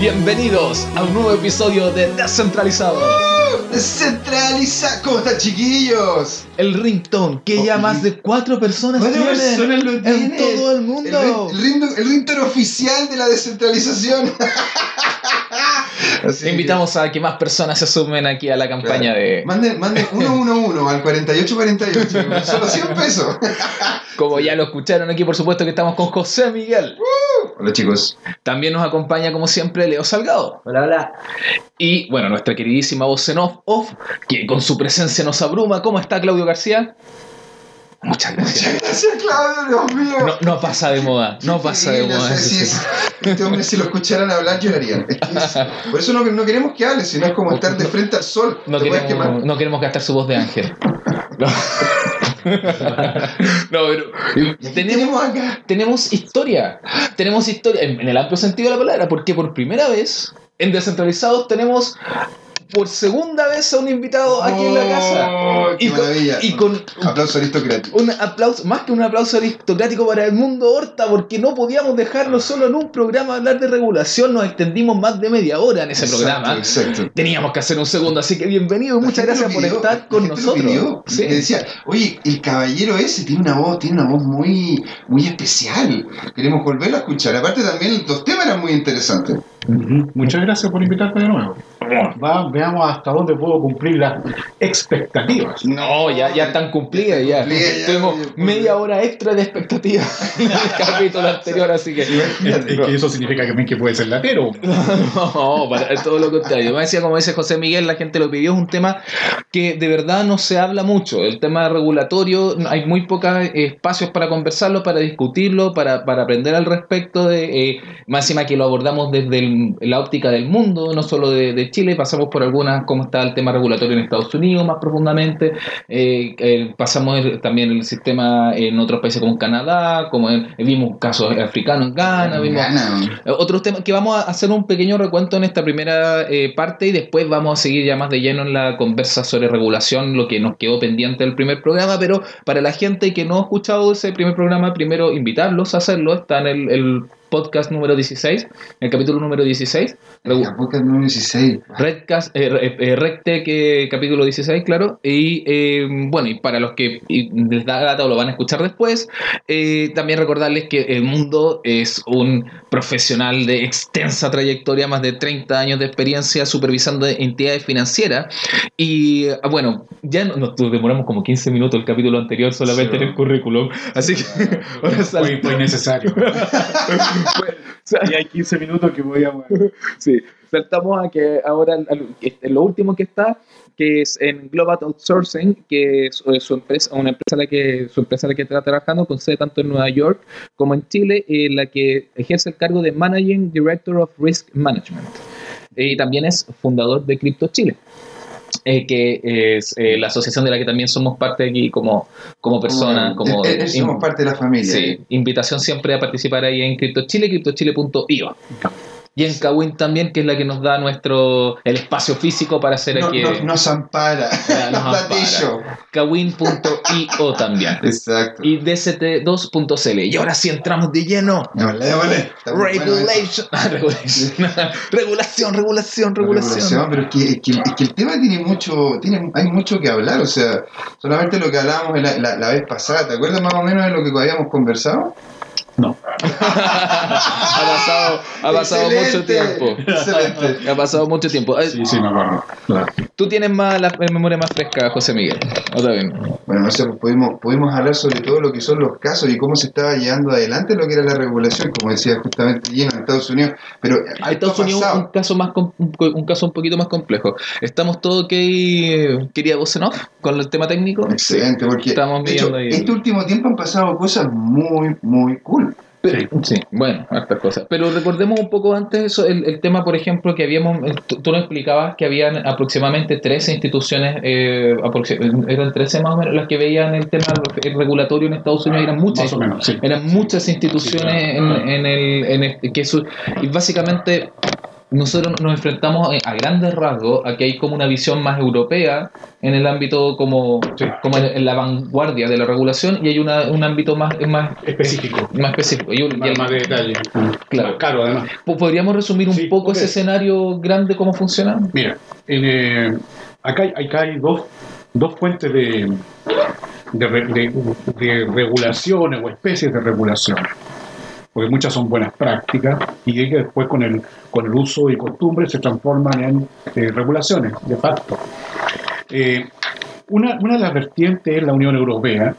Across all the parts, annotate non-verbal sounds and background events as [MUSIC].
Bienvenidos a un nuevo episodio de Descentralizados. Descentraliza. ¿Cómo están, chiquillos? El ringtone que ya más de cuatro personas ¿Cuántas tienen personas lo en tienen? todo el mundo. El, ring- el, ring- el ringtone oficial de la descentralización. [LAUGHS] Así que- Invitamos a que más personas se sumen aquí a la campaña de, Manden, manden 111 al 4848. Solo 100 pesos. [LAUGHS] como ya lo escucharon aquí, por supuesto que estamos con José Miguel. Hola, chicos. También nos acompaña, como siempre, Leo Salgado. Hola, hola. Y bueno, nuestra queridísima voz en off, off, que con su presencia nos abruma. ¿Cómo está Claudio García? Muchas gracias. Muchas gracias, Claudio, Dios mío. No, no pasa de moda, no pasa de moda. sí. este hombre, si lo escucharan hablar, llorarían. Es que es- por eso no, no queremos que hable, sino es como estar de frente al sol. No queremos, quemar. no queremos gastar su voz de ángel. No, pero ¿Y aquí tenemos, tenemos acá. tenemos historia. Tenemos historia en, en el amplio sentido de la palabra, porque por primera vez en Descentralizados tenemos por segunda vez a un invitado aquí en la casa. Oh, qué Y con, y con Aplauso aristocrático. un aplauso, más que un aplauso aristocrático para el mundo Horta, porque no podíamos dejarlo solo en un programa hablar de regulación, nos extendimos más de media hora en ese Exacto, programa. Exacto. Teníamos que hacer un segundo, así que bienvenido y La muchas gracias por estar con nosotros. Sí. Me decía, oye, el caballero ese tiene una voz, tiene una voz muy, muy especial. Queremos volverlo a escuchar. Aparte también los temas eran muy interesantes. Muchas gracias por invitarme de nuevo. Va, veamos hasta dónde puedo cumplir las expectativas. No, ya, ya están cumplidas ya. Cumplidas ya, Tuvimos ya, media hora extra de expectativa [LAUGHS] en el capítulo anterior, así que. Es, es que eso significa que también que puede ser latero. [LAUGHS] No, para todo lo contrario. Me decía, como dice José Miguel, la gente lo pidió, es un tema que de verdad no se habla mucho. El tema regulatorio, hay muy pocos espacios para conversarlo, para discutirlo, para, para aprender al respecto de, eh, máxima que lo abordamos desde el- la óptica del mundo, no solo de, de Chile, pasamos por algunas, cómo está el tema regulatorio en Estados Unidos más profundamente, eh, eh, pasamos también el sistema en otros países como Canadá, como en- vimos casos africanos en Ghana, vimos Gana. eh, Otros temas que vamos a hacer un pequeño recuento en esta primera eh, parte y después vamos a seguir ya más de lleno en la conversa sobre regulación, lo que nos quedó pendiente del primer programa, pero para la gente que no ha escuchado ese primer programa, primero invitarlos a hacerlo, está en el, el podcast número 16, el capítulo número 16, Regu- La podcast número 16. Redcast, eh, eh, Rectec, eh, capítulo 16, claro. Y eh, bueno, y para los que les da gata o lo van a escuchar después, eh, también recordarles que el mundo es un profesional de extensa trayectoria, más de 30 años de experiencia supervisando entidades financieras. Y bueno, ya no- nos demoramos como 15 minutos el capítulo anterior solamente Sí. en el currículum. Así que [LAUGHS] ahora Fue, fue innecesario. [LAUGHS] [LAUGHS] y hay 15 minutos que voy a. Sí, saltamos a que ahora al- lo último que está, que es en Global Outsourcing, que es eh, su empresa, una empresa la que su empresa la que está trabajando, con sede tanto en Nueva York como en Chile, en la que ejerce el cargo de Managing Director of Risk Management. Y también es fundador de Crypto Chile. Eh, que es eh, la asociación de la que también somos parte aquí como, como persona, como, Eh, eh, somos parte de la familia. Sí, invitación siempre a participar ahí en CryptoChile, CryptoChile.io. Y en Kawin también, que es la que nos da nuestro el espacio físico para hacer No- aquí no- nos ampara. Nos [LAUGHS] ampara. Kawin.io también. Exacto. Y DCT2.cl. Y ahora sí entramos de lleno. Bueno eso. Regulation. Ah, [LAUGHS] regulación, regulación, regulación. Regulación, pero es que, es, que, es que el tema tiene mucho, tiene, hay mucho que hablar, o sea, solamente lo que hablábamos la, la- la vez pasada, ¿te acuerdas más o menos de lo que habíamos conversado? No. ha pasado, ha pasado mucho tiempo. Excelente. Ha pasado mucho tiempo. Eh, Sí, sí, me acuerdo. Claro. Tú tienes más la memoria más fresca, José Miguel. Otra vez. Bueno, no sé, pues pudimos, pudimos hablar sobre todo lo que son los casos y cómo se estaba llevando adelante lo que era la regulación, como decía justamente Gino, en Estados Unidos, pero Estados ha Unidos pasado. un caso más com- un caso un poquito más complejo. Estamos todo ok, quería voz en off con el tema técnico. Excelente, porque Estamos de hecho, ahí. este último tiempo han pasado cosas muy, muy cool. Pero- sí, bueno, hartas cosas. Pero recordemos un poco antes eso, el, el tema, por ejemplo, que habíamos, tú, tú nos explicabas que habían aproximadamente 13 instituciones, eh, eran 13 más o menos las que veían el tema el regulatorio en Estados Unidos, eran muchas. Más o menos, sí. Eran muchas instituciones Sí, claro. en, en el, en el- que su- y básicamente nosotros nos enfrentamos a grandes rasgos a que hay como una visión más europea en el ámbito como, Sí. como en, la vanguardia de la regulación y hay una, un ámbito más, más Específico. más específico. Y un- y Más, el- más de detalle. Claro. Más caro, además. Po- ¿Podríamos resumir un Sí, poco ese escenario grande, cómo funciona? Mira, en, eh, acá, hay, acá hay dos, dos fuentes de, de, de- de regulaciones o especies de regulaciones. Porque muchas son buenas prácticas y que después con el, con el uso y costumbre se transforman en eh, regulaciones, de facto. Eh, una, una de las vertientes es la Unión Europea,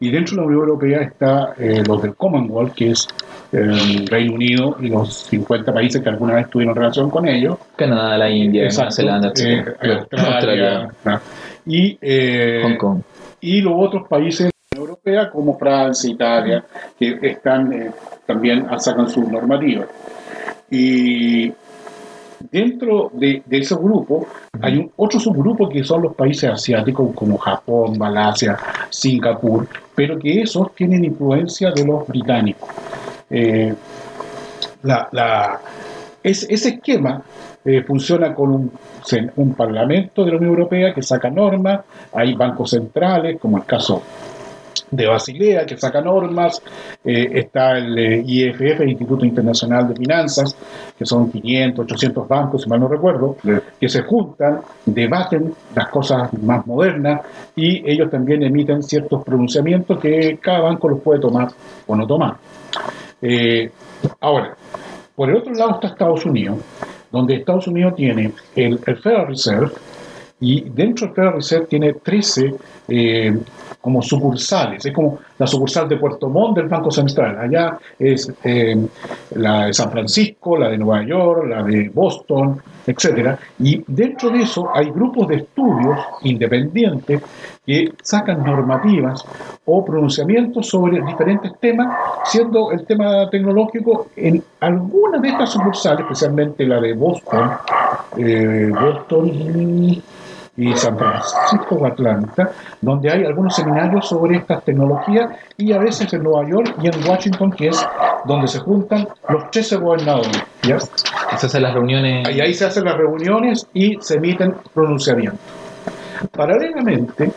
y dentro de la Unión Europea está eh, los del Commonwealth, que es el Reino Unido y los 50 países que alguna vez tuvieron relación con ellos. Canadá, la India, Nueva Zelanda, eh, Australia, ¿no? y, eh, Hong Kong. y los otros países Europea como Francia, Italia, que están eh, también sacan sus normativas. Y dentro de, de ese grupo hay un, otro subgrupo que son los países asiáticos como Japón, Malasia, Singapur, pero que esos tienen influencia de los británicos. Eh, la, la- es- ese esquema eh, funciona con un, un parlamento de la Unión Europea que saca normas, hay bancos centrales, como el caso de Basilea, que saca normas, eh, está el eh, IFF, el Instituto Internacional de Finanzas, que son 500, 800 bancos, si mal no recuerdo, que se juntan, debaten las cosas más modernas y ellos también emiten ciertos pronunciamientos que cada banco los puede tomar o no tomar. Eh, ahora, por el otro lado está Estados Unidos, donde Estados Unidos tiene el, el Federal Reserve y dentro del Federal Reserve tiene 13 eh, como sucursales, es como la sucursal de Puerto Montt del Banco Central. Allá es eh, la de San Francisco, la de Nueva York, la de Boston, etcétera. Y dentro de eso hay grupos de estudios independientes que sacan normativas o pronunciamientos sobre diferentes temas, siendo el tema tecnológico en algunas de estas sucursales, especialmente la de Boston, eh, Boston y San Francisco o Atlanta, donde hay algunos seminarios sobre estas tecnologías y a veces en Nueva York y en Washington, que es donde se juntan los 13 gobernadores. ¿ya? Se hacen las reuniones. Y ahí se hacen las reuniones y se emiten pronunciamientos. Paralelamente,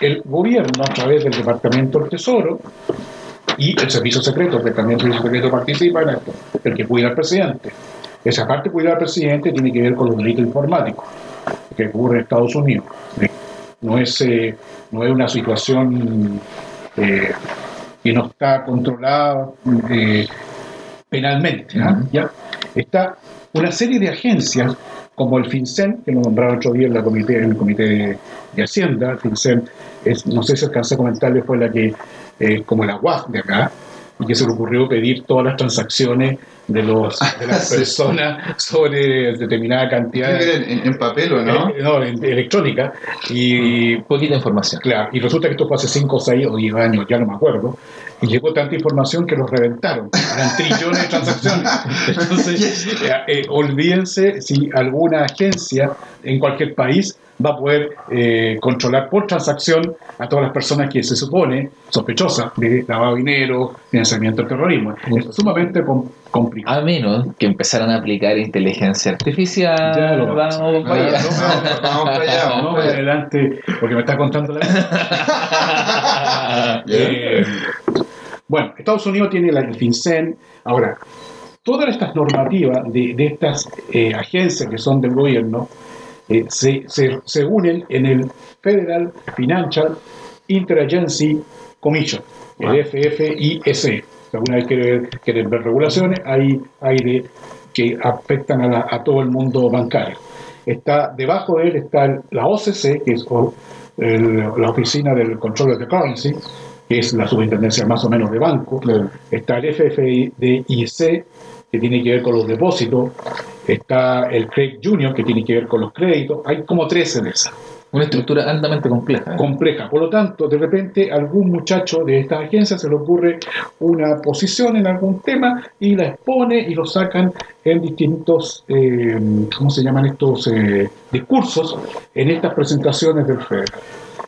el gobierno, a través del Departamento del Tesoro y el Servicio Secreto, que también el Servicio Secreto participa en esto, el que cuida al presidente. Esa parte de cuidar al presidente tiene que ver con los delitos informáticos que ocurre en Estados Unidos. Eh, No es, eh, no es una situación eh, que no está controlada eh, penalmente. ¿ah? ¿Ya? Está una serie de agencias como el FinCEN, que lo nombraron otro día en, la comité, en el Comité de, Hacienda. El FinCEN, es, no sé si alcancé a comentarle, fue la que, eh, como la UAF de acá, y que se le ocurrió pedir todas las transacciones de, los, de las Sí. personas sobre determinada cantidad de, ¿En, en papel o no? eh, no, en- electrónica. Y, Poquita información. claro, y resulta que esto fue hace 5, 6 o 10 años, ya no me acuerdo. Y llegó tanta información que los reventaron. Eran [LAUGHS] trillones de transacciones. Entonces, [LAUGHS] eh, eh, olvídense si alguna agencia en cualquier país va a poder eh, controlar por transacción a todas las personas que se supone sospechosas de lavado de dinero, financiamiento del terrorismo. Es sumamente com- complicado. A menos que empezaran a aplicar inteligencia artificial. Ya lo vamos [LAUGHS] vamos. para allá. Vamos, vamos para allá, vamos No, para allá. adelante, porque me está contando la [LAUGHS] Eh, bueno, Estados Unidos tiene la FinCEN. Ahora, todas estas normativas de, de estas eh, agencias que son del gobierno eh, se, se- se unen en el Federal Financial Interagency Commission, el FFIS. Si alguna vez quiere ver, quieren ver regulaciones, hay, hay de, que afectan a, la- a todo el mundo bancario. Está, debajo de él está la OCC, que es el- la Oficina del Control of the Currency, que es la superintendencia más o menos de banco. Está el FFDIC, que tiene que ver con los depósitos. Está el Credit Junior, que tiene que ver con los créditos. Hay como 13 de esas Una estructura altamente compleja. compleja. Por lo tanto, de repente algún muchacho de estas agencias se le ocurre una posición en algún tema y la expone y lo sacan en distintos, eh, ¿cómo se llaman estos eh, discursos? En estas presentaciones del FED.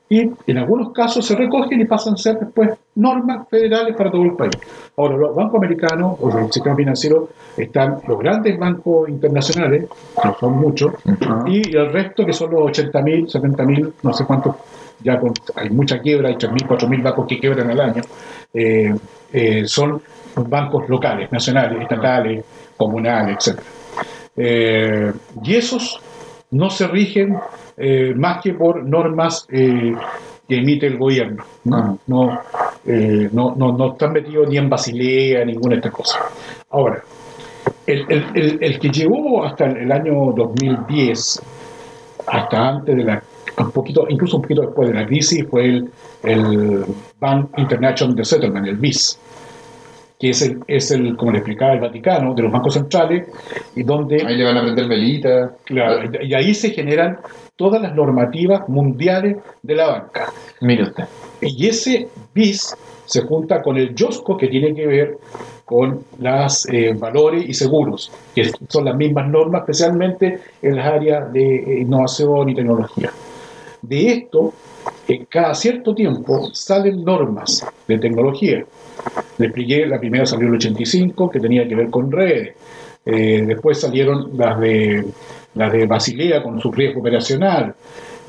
Y en algunos casos se recogen y pasan a ser después normas federales para todo el país. Ahora, los bancos americanos o el sistema financiero están los grandes bancos internacionales, que no son muchos, y el resto que son los 80.000, 70.000, no sé cuántos, ya con- hay mucha quiebra, hay 3.000, 4.000 bancos que quiebran al año, eh, eh, son bancos locales, nacionales, estatales, comunales, etc. Eh, y esos no se rigen eh, más que por normas eh, que emite el gobierno. No, no, eh, no, no, no están metidos ni en Basilea, ninguna de estas cosas. Ahora, el, el, el, el que llegó hasta el, el año 2010, hasta antes de la, un poquito, incluso un poquito después de la crisis, fue el, el Bank International de Settlement, el BIS, que es el, es el, como le explicaba el Vaticano, de los bancos centrales, y donde Ahí le van a prender velita. Claro, y ahí se generan todas las normativas mundiales de la banca. Mire usted. Y ese BIS se junta con el YOSCO, que tiene que ver con los valores y seguros, que son las mismas normas, especialmente en las áreas de eh, innovación y tecnología. De esto, eh, cada cierto tiempo salen normas de tecnología. Le expliqué, la primera salió en el 85, que tenía que ver con redes. Eh, después salieron las de, las de Basilea con su riesgo operacional.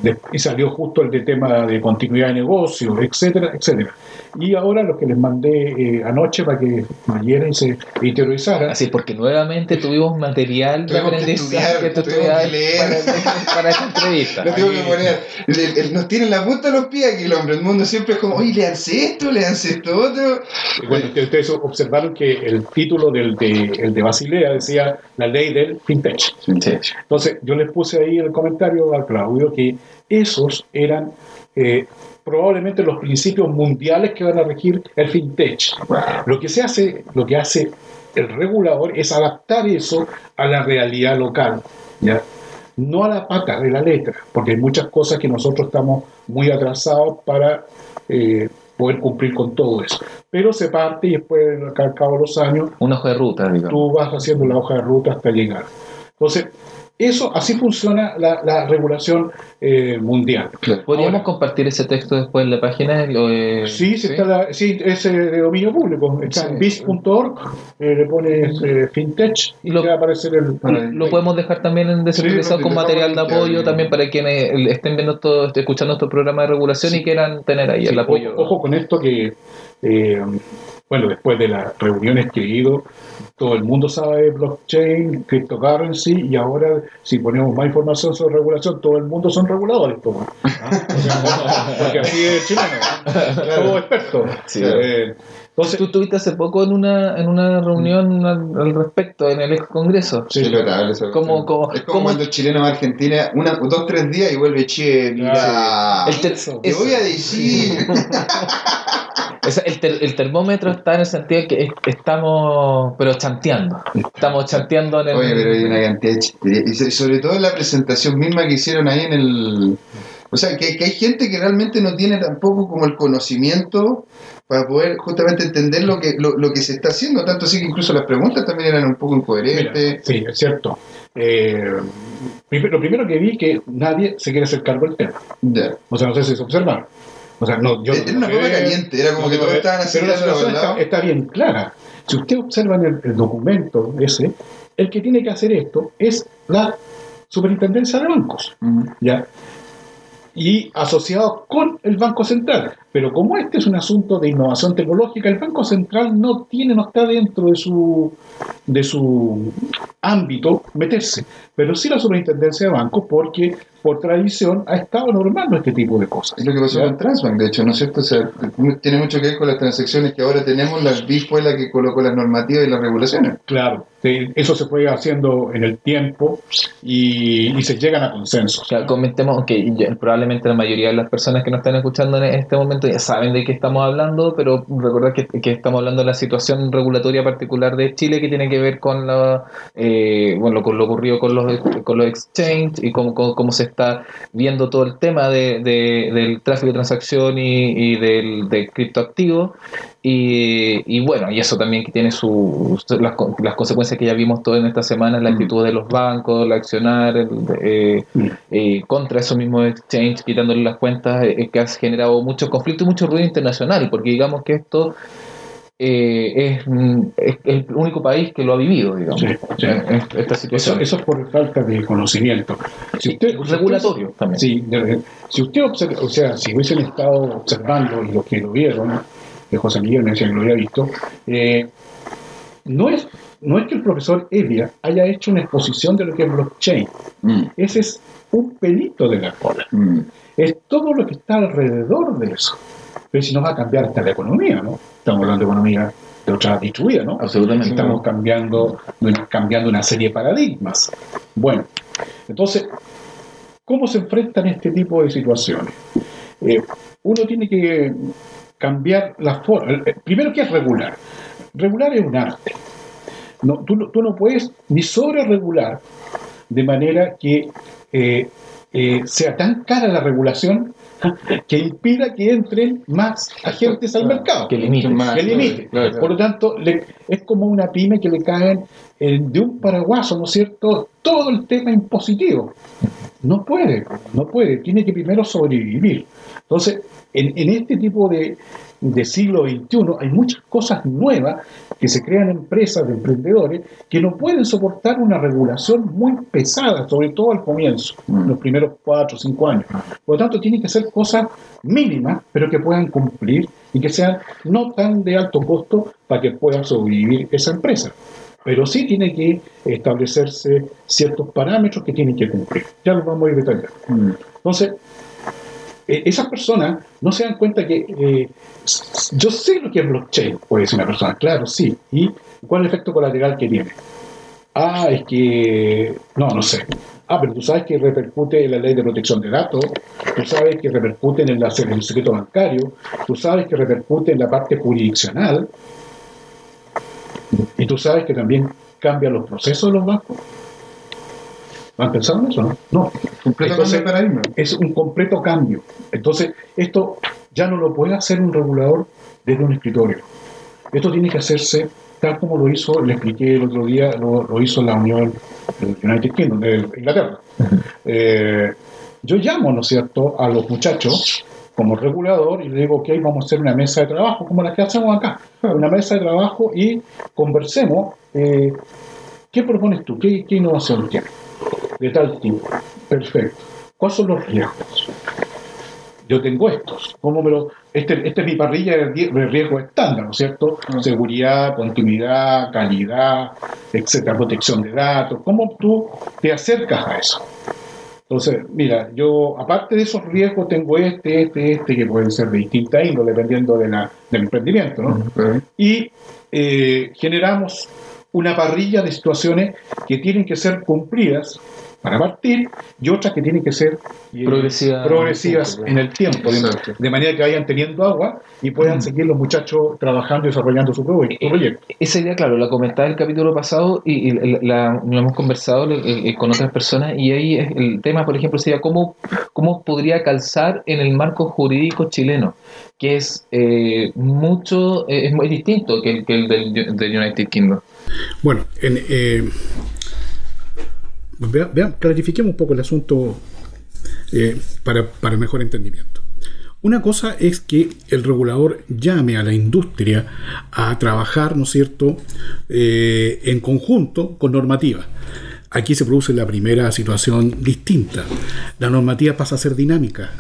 De- y salió justo el de tema de continuidad de negocio, etcétera, etcétera. Y ahora los que les mandé eh, anoche para que leyeran y se interiorizaran. Así, porque nuevamente tuvimos material de Tuvimos que aprendizaje estudiar, [LAUGHS] que estudiabas que leer. para, para esta entrevista. Lo tengo que poner. El- el- nos tienen la punta de los pies aquí el hombre. El mundo siempre es como, oye, leanse esto, leanse esto otro. Y Bueno, ustedes- ustedes observaron que el título del de, el de Basilea decía la ley del fintech. Sí. Entonces, yo les puse ahí en el comentario a Claudio que esos eran eh, probablemente los principios mundiales que van a regir el fintech. Lo que se hace, lo que hace el regulador es adaptar eso a la realidad local, ¿ya? No a la pata de la letra, porque hay muchas cosas que nosotros estamos muy atrasados para eh, poder cumplir con todo eso. Pero se parte y después, al cabo de los años, Un ojo de ruta, digamos. tú vas haciendo la hoja de ruta hasta llegar. Entonces, eso así funciona la, la regulación eh, mundial. ¿Podríamos Ahora- compartir ese texto después en la página? Lo, eh, Sí, sí, Está la- sí, es eh, de dominio público. Está en Sí. bis.org, eh, le pones eh, fintech Y lo- va a aparecer el. Lo podemos dejar también en descentralizado Sí, con material de apoyo también para quienes eh, estén viendo esto, escuchando estos programas de regulación y quieran tener ahí Sí, el apoyo. Ojo, ojo con esto que, eh, bueno, después de las reuniones que he ido, todo el mundo sabe de blockchain, cryptocurrency, y ahora si ponemos más información sobre regulación, todo el mundo son reguladores. po, ¿ah? [LAUGHS] Porque así es el chileno, ¿no? todo experto. Sí. Eh, entonces, Tú estuviste hace poco en una, en una reunión al, al respecto en el ex congreso. Sí. Notable esa Como- cuestión. como- es como como- cuando el chileno va a Argentina una, dos, tres días y vuelve, che, mira. El Te eso. voy a decir. [LAUGHS] El, ter- el termómetro está en el sentido de que es- estamos, pero chanteando. Estamos chanteando en el. Oye, pero hay una cantidad de chistería. Y so- sobre todo en la presentación misma que hicieron ahí en el. O sea, que, que hay gente que realmente no tiene tampoco como el conocimiento para poder justamente entender lo que, lo, lo que se está haciendo. Tanto así que incluso las preguntas también eran un poco mira, incoherentes. sí, es cierto. Eh, lo primero que vi que nadie se quiere hacer cargo del tema. O sea, no sé si se observaron. O sea, no, yo Era una no sé, caliente, era como no que todos estaban así Pero la situación está, está bien clara. Si usted observa en el, el documento ese, el que tiene que hacer esto es la superintendencia de bancos. ¿ya? y asociados con el Banco Central. Pero como este es un asunto de innovación tecnológica, el Banco Central no tiene, no está dentro de su de su ámbito meterse, pero sí la superintendencia de bancos porque por tradición ha estado normando este tipo de cosas. Es lo que pasó ¿ya? con Transbank, de hecho, ¿no es cierto? O sea, tiene mucho que ver con las transacciones que ahora tenemos. La BIS fue la que colocó las normativas y las regulaciones. Claro, eso se fue haciendo en el tiempo y, y se llegan a consensos. O sea, comentemos que probablemente la mayoría de las personas que nos están escuchando en este momento saben de qué estamos hablando, pero recordar que, que estamos hablando de la situación regulatoria particular de Chile que tiene que ver con la eh, bueno con lo ocurrido con los con los exchange y cómo, cómo, cómo se está viendo todo el tema de, de- del tráfico de transacción y, y del, del criptoactivo Y, y bueno, y eso también que tiene sus las, co- las consecuencias que ya vimos todo en esta semana, la Mm. actitud de los bancos, la accionar el- eh, Mm. eh, contra esos mismos exchange, quitándole las cuentas, eh, que ha generado mucho conflicto y mucho ruido internacional, porque digamos que esto eh, es, es el único país que lo ha vivido, digamos, Sí, esta situación. eso es por falta de conocimiento. Si usted, regulatorio también. Sí, si usted observa, o sea, si hubiesen estado observando y los que lo vieron, que José Miguel me decía que lo había visto, eh, no, es, no es que el profesor Evia haya hecho una exposición de lo que es blockchain. Mm, Ese es un pelito de la cola. mm. Es todo lo que está alrededor de eso. Pero si no va a cambiar hasta la economía, ¿no? Estamos hablando de economía de otra distribuida, ¿no? Absolutamente. Estamos cambiando, cambiando una serie de paradigmas. Bueno, entonces, ¿cómo se enfrentan este tipo de situaciones? Eh, uno tiene que cambiar la forma. Primero, ¿qué es regular? Regular es un arte. No, tú, no- tú no puedes ni sobre regular de manera que eh, eh, sea tan cara la regulación [LAUGHS] que impida que entren más agentes al mercado Que limite. Más, que limite. claro, claro. Por lo tanto, le- es como una pyme que le caen eh, de un paraguaso, ¿no es cierto?, todo el tema impositivo. No puede, no puede, tiene que primero sobrevivir. Entonces, en, en este tipo de, de siglo XXI hay muchas cosas nuevas que se crean empresas de emprendedores que no pueden soportar una regulación muy pesada, sobre todo al comienzo, Mm. los primeros cuatro o cinco años. Por lo tanto, tienen que ser cosas mínimas, pero que puedan cumplir y que sean no tan de alto costo para que pueda sobrevivir esa empresa. Pero sí tiene que establecerse ciertos parámetros que tienen que cumplir. Ya los vamos a ir detallando. Mm. Entonces, eh, esas personas no se dan cuenta que eh, yo sé lo que es blockchain, puede decir una persona, claro, sí. ¿Y cuál es el efecto colateral que tiene? Ah, es que, no, no sé. Ah, pero tú sabes que repercute en la ley de protección de datos, tú sabes que repercute en el, en el secreto bancario, tú sabes que repercute en la parte jurisdiccional, y tú sabes que también cambia los procesos de los bancos. ¿Han pensado en eso? No. no. Completo Entonces, cambio de paradigma. es un completo cambio. Entonces, esto ya no lo puede hacer un regulador desde un escritorio. Esto tiene que hacerse tal como lo hizo, le expliqué el otro día, lo, lo hizo la Unión United Kingdom, de Inglaterra. Eh, yo llamo, ¿no es cierto?, a los muchachos como regulador y le digo, ok, vamos a hacer una mesa de trabajo, como la que hacemos acá, una mesa de trabajo y conversemos, eh, ¿qué propones tú? ¿Qué, qué innovación tienes? De tal tipo. Perfecto. ¿Cuáles son los riesgos? Yo tengo estos. ¿Cómo me lo, este, esta es mi parrilla de rie- de riesgo estándar, ¿no es cierto? Mm. Seguridad, continuidad, calidad, etcétera, protección de datos. ¿Cómo tú te acercas a eso? Entonces, mira, yo aparte de esos riesgos tengo este, este, este, que pueden ser de distinta índole, dependiendo de la, del emprendimiento, ¿no? Y eh, generamos una parrilla de situaciones que tienen que ser cumplidas para partir y otras que tienen que ser eh, Progresiva- progresivas en el tiempo, de, de manera que vayan teniendo agua y puedan seguir los muchachos trabajando y desarrollando su, su proyecto. Esa idea, claro, la comentaba el capítulo pasado y, y la, la- lo hemos conversado eh, eh, con otras personas y ahí el tema, por ejemplo, sería cómo, cómo podría calzar en el marco jurídico chileno, que es eh, mucho, eh, es muy distinto que el, que el del, del United Kingdom. Bueno, en, eh, vea- vea- clarifiquemos un poco el asunto eh, para, para mejor entendimiento. Una cosa es que el regulador llame a la industria a trabajar, ¿no es cierto?, eh, en conjunto con normativa. Aquí se produce la primera situación distinta. La normativa pasa a ser dinámica,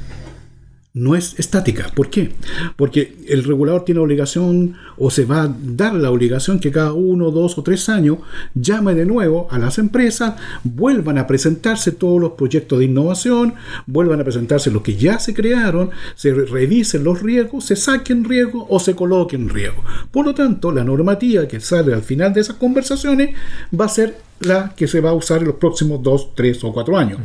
no es estática. ¿Por qué? Porque el regulador tiene obligación o se va a dar la obligación que cada uno, dos o tres años llame de nuevo a las empresas, vuelvan a presentarse todos los proyectos de innovación, vuelvan a presentarse los que ya se crearon, se re- revisen los riesgos, se saquen riesgos o se coloquen riesgos. Por lo tanto, la normativa que sale al final de esas conversaciones va a ser la que se va a usar en los próximos dos, tres o cuatro años.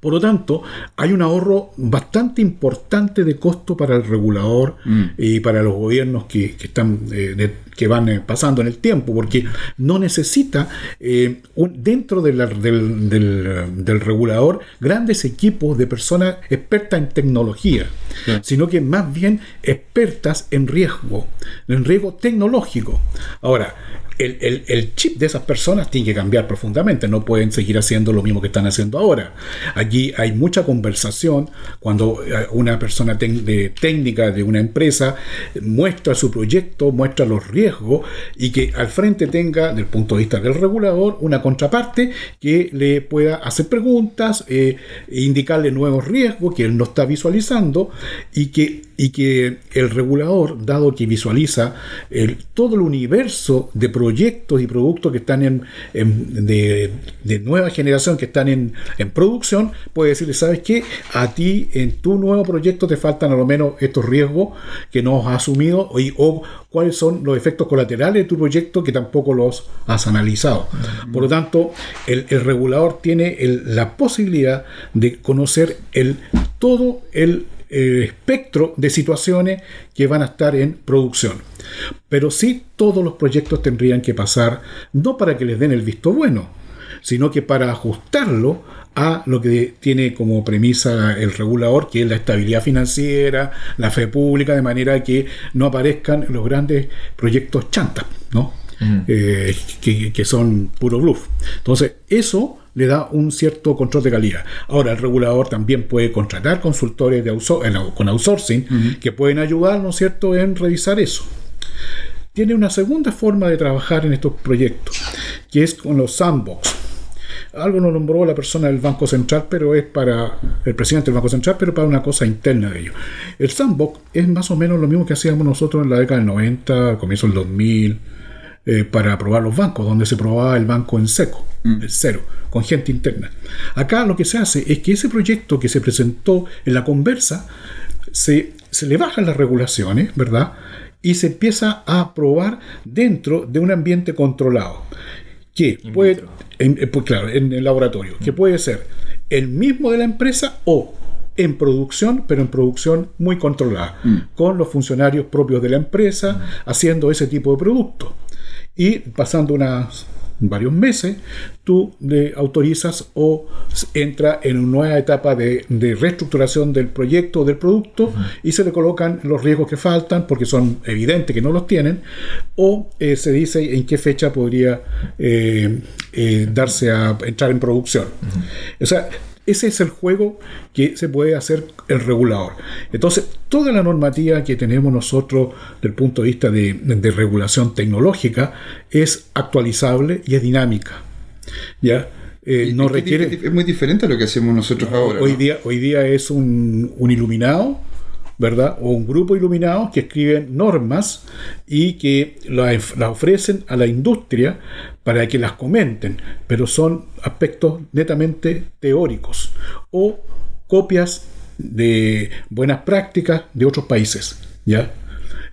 Por lo tanto, hay un ahorro bastante importante de costo para el regulador Mm. y para los gobiernos que, que están eh, de- que van eh, pasando en el tiempo, porque no necesita eh, un- dentro de la- del, del, del regulador grandes equipos de personas expertas en tecnología. sino que más bien expertas en riesgo, en riesgo tecnológico. Ahora, el, el- el chip de esas personas tiene que cambiar profundamente, no pueden seguir haciendo lo mismo que están haciendo ahora. Allí hay mucha conversación cuando eh, una persona de- técnica de una empresa muestra su proyecto, muestra los riesgos y que al frente tenga, desde el punto de vista del regulador, una contraparte que le pueda hacer preguntas, eh, e indicarle nuevos riesgos que él no está visualizando y que, y que el regulador, dado que visualiza el- todo el universo de proyectos y productos que están en, en- de, de nueva generación, que están en, en producción, puede decirle, ¿sabes qué? A ti en tu nuevo proyecto te faltan a lo menos estos riesgos que no has asumido o, y- o cuáles son los efectos colaterales de tu proyecto que tampoco los has analizado. Por lo tanto, el, el regulador tiene el- la posibilidad de conocer el, todo el eh, espectro de situaciones que van a estar en producción. Pero sí todos los proyectos tendrían que pasar, no para que les den el visto bueno, sino que para ajustarlo a lo que tiene como premisa el regulador, que es la estabilidad financiera, la fe pública, de manera que no aparezcan los grandes proyectos chantas, ¿no? Eh, que, que son puro bluff. Entonces, eso le da un cierto control de calidad. Ahora, el regulador también puede contratar consultores de con outsourcing que pueden ayudar, ¿no es cierto?, en revisar eso tiene una segunda forma de trabajar en estos proyectos, que es con los sandbox. Algo lo nombró la persona del Banco Central, pero es para el presidente del Banco Central, pero para una cosa interna de ellos. El sandbox es más o menos lo mismo que hacíamos nosotros en la década del 90, al comienzo del 2000, eh, para probar los bancos, donde se probaba el banco en seco, el cero, con gente interna. Acá lo que se hace es que ese proyecto que se presentó en la conversa, se, se le bajan las regulaciones, ¿verdad? Y se empieza a probar dentro de un ambiente controlado. Que puede, en- eh, pues, claro, en el laboratorio, que puede ser el mismo de la empresa o en producción, pero en producción muy controlada, con los funcionarios propios de la empresa haciendo ese tipo de producto. Y pasando unas varios meses, tú le autorizas o entra en una nueva etapa de, de reestructuración del proyecto o del producto y se le colocan los riesgos que faltan porque son evidentes que no los tienen o eh, se dice en qué fecha podría eh, eh, darse a entrar en producción. O sea, ese es el juego que se puede hacer el regulador. Entonces, toda la normativa que tenemos nosotros desde el punto de vista de, de regulación tecnológica es actualizable y es dinámica. ¿Ya? Eh, no requiere... Es es muy diferente a lo que hacemos nosotros ahora. Hoy ¿no? día, hoy día es un, un iluminado, ¿verdad? O un grupo iluminado que escriben normas y que las ofrecen a la industria para que las comenten, pero son aspectos netamente teóricos o copias de buenas prácticas de otros países, ¿ya?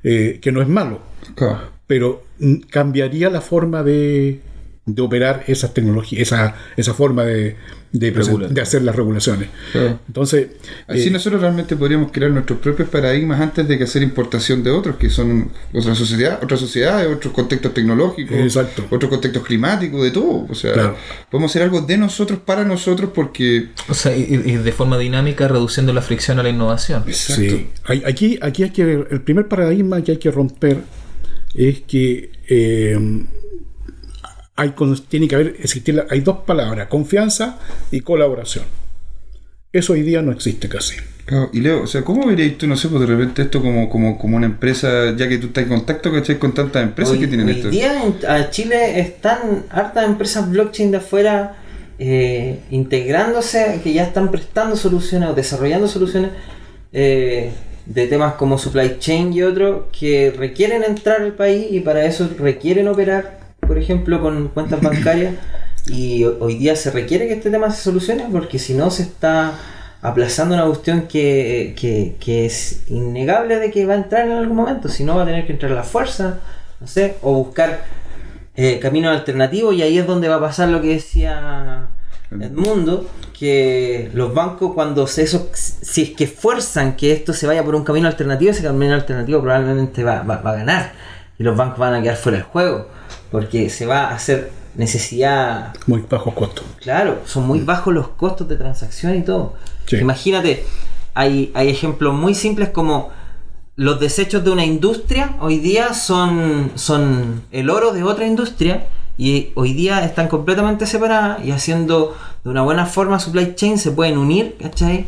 Eh, que no es malo, Claro. pero mm, cambiaría la forma de, de operar esas tecnologías, esa, esa forma de, de, hacer las regulaciones. Claro. Entonces, Así eh, nosotros realmente podríamos crear nuestros propios paradigmas antes de que hacer importación de otros, que son otras sociedades, otras sociedades, otros contextos tecnológicos, Exacto. otros contextos climáticos, de todo. O sea, Claro. podemos hacer algo de nosotros para nosotros porque O sea, y, y de forma dinámica reduciendo la fricción a la innovación. sí. Hay- aquí, aquí hay que el primer paradigma que hay que romper es que eh, hay, con- tiene que haber, existir, hay dos palabras, confianza y colaboración. Eso hoy día no existe casi. Claro, y Leo, o sea, ¿cómo verías tú, no sé, pues de repente esto como, como, como una empresa, ya que tú estás en contacto ¿cachai? con tantas empresas hoy, que tienen hoy esto? día en a Chile están hartas empresas blockchain de afuera eh, integrándose, que ya están prestando soluciones o desarrollando soluciones eh, de temas como supply chain y otros que requieren entrar al país y para eso requieren operar, por ejemplo, con cuentas bancarias. Y ho- hoy día se requiere que este tema se solucione porque si no se está aplazando una cuestión que, que, que es innegable de que va a entrar en algún momento. Si no, va a tener que entrar la fuerza, no sé, o buscar eh, caminos alternativos y ahí es donde va a pasar lo que decía Edmundo, que los bancos cuando se eso, si es que fuerzan que esto se vaya por un camino alternativo, ese camino alternativo probablemente va- va a ganar y los bancos van a quedar fuera del juego, porque se va a hacer necesidad Muy bajos costos. Claro, son muy bajos los costos de transacción y todo. Sí. Imagínate, hay, hay ejemplos muy simples como los desechos de una industria hoy día son, son el oro de otra industria y hoy día están completamente separadas y haciendo de una buena forma supply chain se pueden unir, ¿cachai?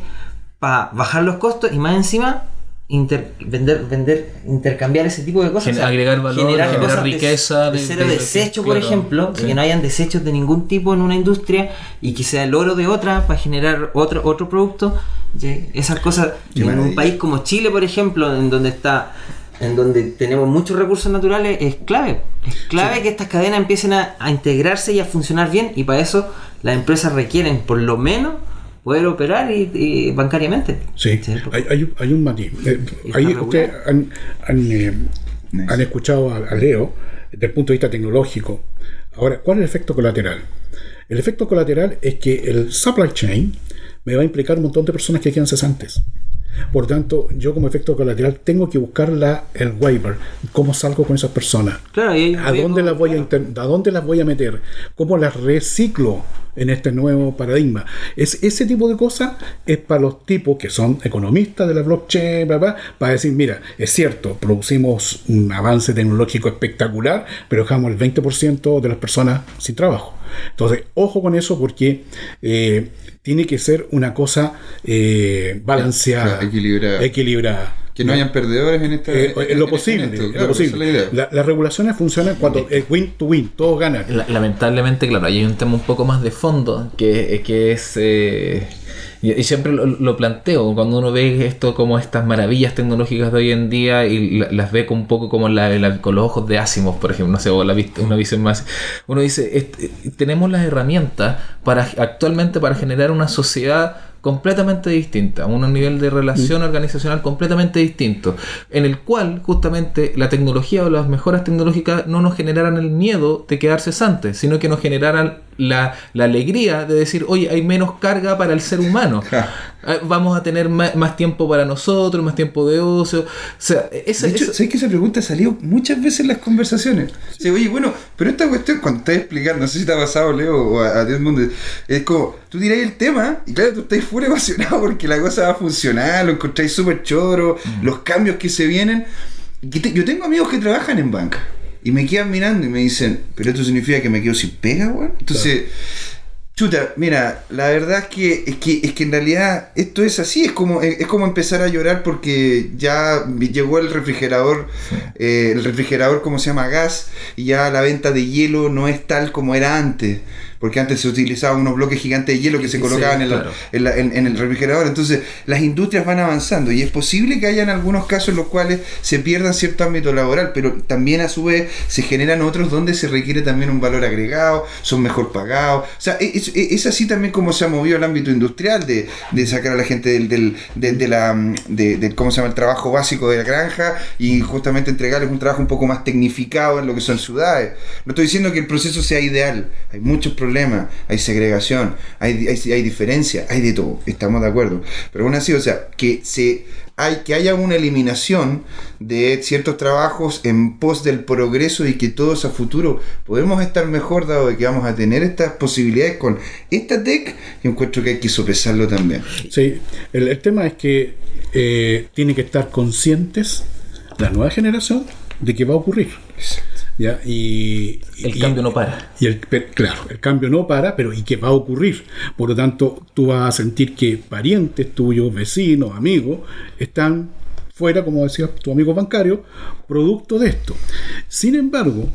Para bajar los costos y más encima inter- vender, vender, intercambiar ese tipo de cosas. Gen- agregar valor, generar cosas riqueza, De, de- cero de- desecho, claro, por ejemplo, sí. que no hayan desechos de ningún tipo en una industria y que sea el oro de otra para generar otro, otro producto. ¿sí? Esas cosas Qué en un país como Chile, por ejemplo, en donde está en donde tenemos muchos recursos naturales, es clave. Es clave que estas cadenas empiecen a, a integrarse y a funcionar bien y para eso las empresas requieren por lo menos poder operar y, y bancariamente. Sí, Sí, hay, hay, un- hay un matiz. Eh, ahí ustedes han, han, eh, Nice. han escuchado a, a Leo desde el punto de vista tecnológico. Ahora, ¿cuál es el efecto colateral? El efecto colateral es que el supply chain me va a implicar un montón de personas que quedan cesantes. Por tanto, yo como efecto colateral tengo que buscar la, el waiver, cómo salgo con esas personas. Claro, y ¿A dónde, las voy a inter- ¿A dónde las voy a meter? ¿Cómo las reciclo en este nuevo paradigma? Es, ese tipo de cosas es para los tipos que son economistas de la blockchain, bla, bla, para decir, mira, es cierto, producimos un avance tecnológico espectacular, pero dejamos el 20% de las personas sin trabajo. Entonces, ojo con eso porque eh, tiene que ser una cosa eh, balanceada, Equilibrada. equilibrada. Que no hayan perdedores en esta. Eh, en lo en- posible, en esto, lo es posible. la idea. La- las regulaciones funcionan cuando es win to win, todos ganan. La- Lamentablemente, claro, ahí hay un tema un poco más de fondo que, que es. Y, y siempre lo, lo planteo, cuando uno ve esto como estas maravillas tecnológicas de hoy en día y la- las ve con un poco como la, la- con los ojos de Asimov, por ejemplo, no sé, o la, una visión más. Uno dice, tenemos las herramientas para actualmente para generar una sociedad completamente distinta, un nivel de relación organizacional completamente distinto, en el cual justamente la tecnología o las mejoras tecnológicas no nos generaran el miedo de quedar cesantes, sino que nos generaran la, la alegría de decir, oye, hay menos carga para el ser humano, [LAUGHS] Eh, vamos a tener más, tiempo para nosotros, más tiempo de ocio, o sea, esa, De hecho, esa- ¿sabes que esa pregunta ha salido muchas veces en las conversaciones? Sí, oye, bueno, pero esta cuestión, cuando estás explicando, no sé si te ha pasado, Leo, o a, a todo el mundo, es como, tú dirás el tema, y claro, tú estás full emocionado porque la cosa va a funcionar, lo encontráis súper choro, los cambios que se vienen. Yo tengo amigos que trabajan en banca, y me quedan mirando y me dicen, pero esto significa que me quedo sin pega, weón. Entonces... Chuta, mira, la verdad es que, es que es que en realidad esto es así, es como es como empezar a llorar porque ya llegó el refrigerador, eh, el refrigerador como se llama gas y ya la venta de hielo no es tal como era antes, porque antes se utilizaban unos bloques gigantes de hielo que se Sí, colocaban en, la- claro. en la- en- en el refrigerador, entonces las industrias van avanzando y es posible que hayan algunos casos en los cuales se pierdan cierto ámbito laboral, pero también a su vez se generan otros donde se requiere también un valor agregado, son mejor pagados, o sea, es, es- es así también como se ha movido el ámbito industrial de, de sacar a la gente del, del, de, de la mm, de, cómo se llama el trabajo básico de la granja y justamente entregarles un trabajo un poco más tecnificado en lo que son ciudades. No estoy diciendo que el proceso sea ideal, hay muchos problemas, hay segregación, hay, hay, hay diferencia, hay de todo, estamos de acuerdo, pero aún así, o sea, que se hay que haya una eliminación de ciertos trabajos en pos del progreso y que todos a futuro podemos estar mejor dado de que vamos a tener estas posibilidades con esta tech yo encuentro que hay que sopesarlo también. Sí, el, el tema es que eh, tiene que estar conscientes la nueva generación de que va a ocurrir. ¿Ya? Y, el y- cambio no para. Y el, claro, el cambio no para, pero ¿y qué va a ocurrir? Por lo tanto, tú vas a sentir que parientes tuyos, vecinos, amigos, están fuera, como decía tu amigo bancario, producto de esto. Sin embargo,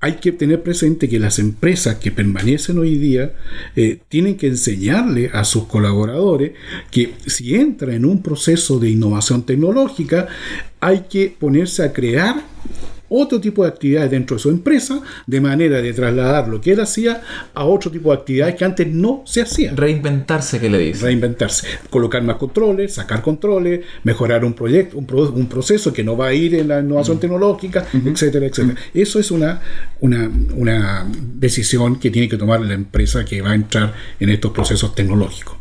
hay que tener presente que las empresas que permanecen hoy día eh, tienen que enseñarle a sus colaboradores que si entra en un proceso de innovación tecnológica, hay que ponerse a crear otro tipo de actividades dentro de su empresa, de manera de trasladar lo que él hacía a otro tipo de actividades que antes no se hacían. Reinventarse, que le dice. Reinventarse, colocar más controles, sacar controles, mejorar un proyecto, un, pro- un proceso que no va a ir en la innovación tecnológica, etcétera, etcétera. Eso es una, una, una decisión que tiene que tomar la empresa que va a entrar en estos procesos tecnológicos.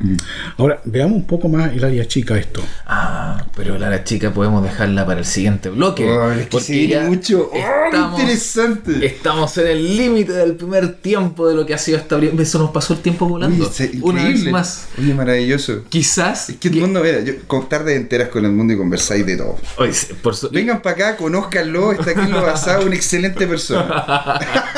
Ahora, veamos un poco más el área chica de esto. Ah, pero la chica podemos dejarla para el siguiente bloque. Oh, es que porque sí, mucho. ¡Oh, Estamos- interesante! Estamos en el límite del primer tiempo de lo que ha sido esta primera. Eso nos pasó el tiempo volando. Oye, Una vez más. Oye, maravilloso. Quizás. Es que el mundo, mira, yo con tarde enteras con el mundo y conversáis de todo. Oye, por Vengan para acá, conózcanlo, está aquí en lo basado, una excelente persona. [LAUGHS]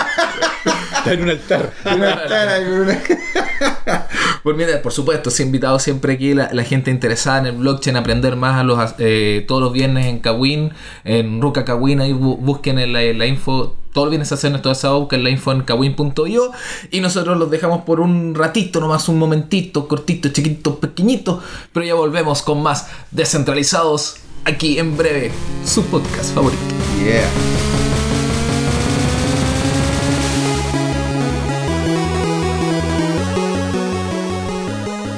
Está en un altar. [LAUGHS] Una cara [LAUGHS] con Por, mira, por supuesto, se ha invitado siempre aquí la, gente interesada en el blockchain a aprender más a los, eh, todos los viernes en Kawin, en Ruka Kawin, ahí bu- busquen en la, la info. Todos los viernes hacen nuestro asado, busquen la info en kawin.io y nosotros los dejamos por un ratito, nomás un momentito, cortito, chiquito, pequeñito, pero ya volvemos con más descentralizados aquí en breve, su podcast favorito. Yeah.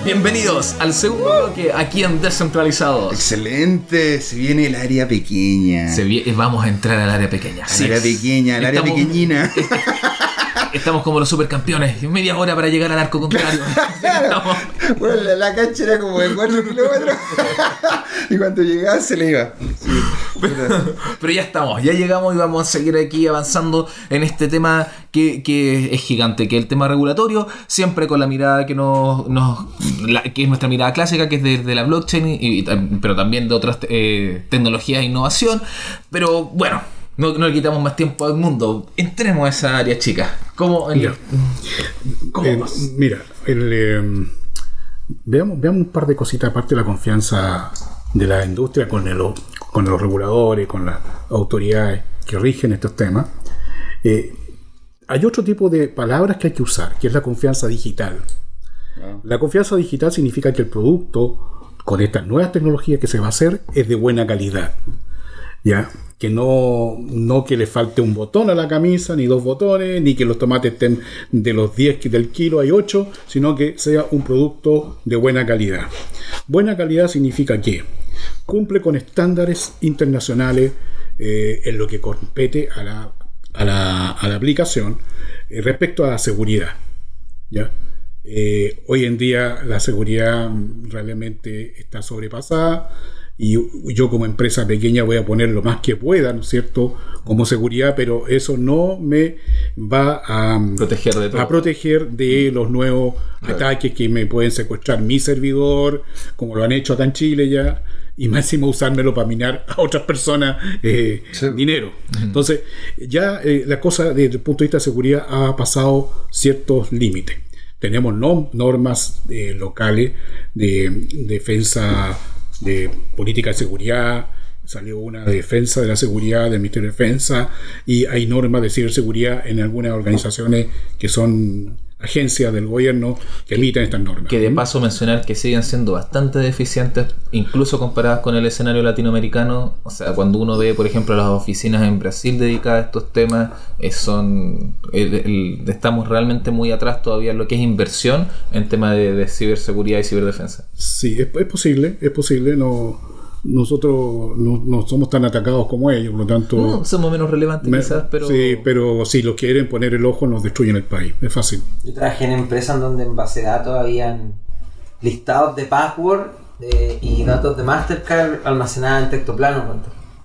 Bienvenidos al segundo bloque aquí en Descentralizados. Excelente, se viene el área pequeña. Se vi- vamos a entrar al área pequeña. Así área pequeña, al área pequeñina. Estamos como los supercampeones. Media hora para llegar al arco contrario. [LAUGHS] Estamos- Bueno, la, la cancha era como de 4 kilómetros. [LAUGHS] y cuando llegaba se le iba. Sí. [LAUGHS] Pero ya estamos, ya llegamos y vamos a seguir aquí avanzando en este tema que, que es gigante, que es el tema regulatorio, siempre con la mirada que nos, nos- la- que es nuestra mirada clásica, que es de, de la blockchain, y, pero también de otras eh, tecnologías e innovación. Pero bueno, no, no le quitamos más tiempo al mundo. Entremos a esa área, chicas. ¿Cómo? el- Ya. ¿Cómo Eh, mira, el, eh, veamos, veamos un par de cositas aparte de la confianza de la industria con, el- con los reguladores, con las autoridades que rigen estos temas. Eh, hay otro tipo de palabras que hay que usar, que es la confianza digital. La confianza digital significa que el producto, con estas nuevas tecnologías que se va a hacer, es de buena calidad. ¿Ya? Que no, no que le falte un botón a la camisa, ni dos botones, ni que los tomates estén de los 10 que del kilo hay 8, sino que sea un producto de buena calidad. Buena calidad significa que cumple con estándares internacionales eh, en lo que compete a la, a la, a la aplicación eh, respecto a la seguridad. ¿ya? Eh, hoy en día la seguridad realmente está sobrepasada y yo como empresa pequeña voy a poner lo más que pueda, ¿no es cierto?, como seguridad, pero eso no me va a, mm, Proteger de todo. a proteger de los nuevos ataques que me pueden secuestrar mi servidor, como lo han hecho acá en Chile ya, y encima usármelo para minar a otras personas eh, Sí. dinero. Entonces, ya eh, la cosa desde el punto de vista de seguridad ha pasado ciertos límites. Tenemos no- normas eh, locales de defensa de política de seguridad, salió una de defensa de la seguridad del Ministerio de Defensa y hay normas de ciberseguridad en algunas organizaciones que son agencias del gobierno que emiten estas normas. Que de paso mencionar que siguen siendo bastante deficientes, incluso comparadas con el escenario latinoamericano. O sea, cuando uno ve, por ejemplo, las oficinas en Brasil dedicadas a estos temas, eh, son el- el- estamos realmente muy atrás todavía en lo que es inversión en tema de, de ciberseguridad y ciberdefensa. Sí, es, es posible, es posible. No, nosotros no, no somos tan atacados como ellos, por lo tanto... No, somos menos relevantes me- quizás, pero... Sí, pero si lo quieren poner el ojo, nos destruyen el país. Es fácil. Yo trabajé en empresas donde en base de datos habían listados de password eh, y datos de Mastercard almacenados en texto plano.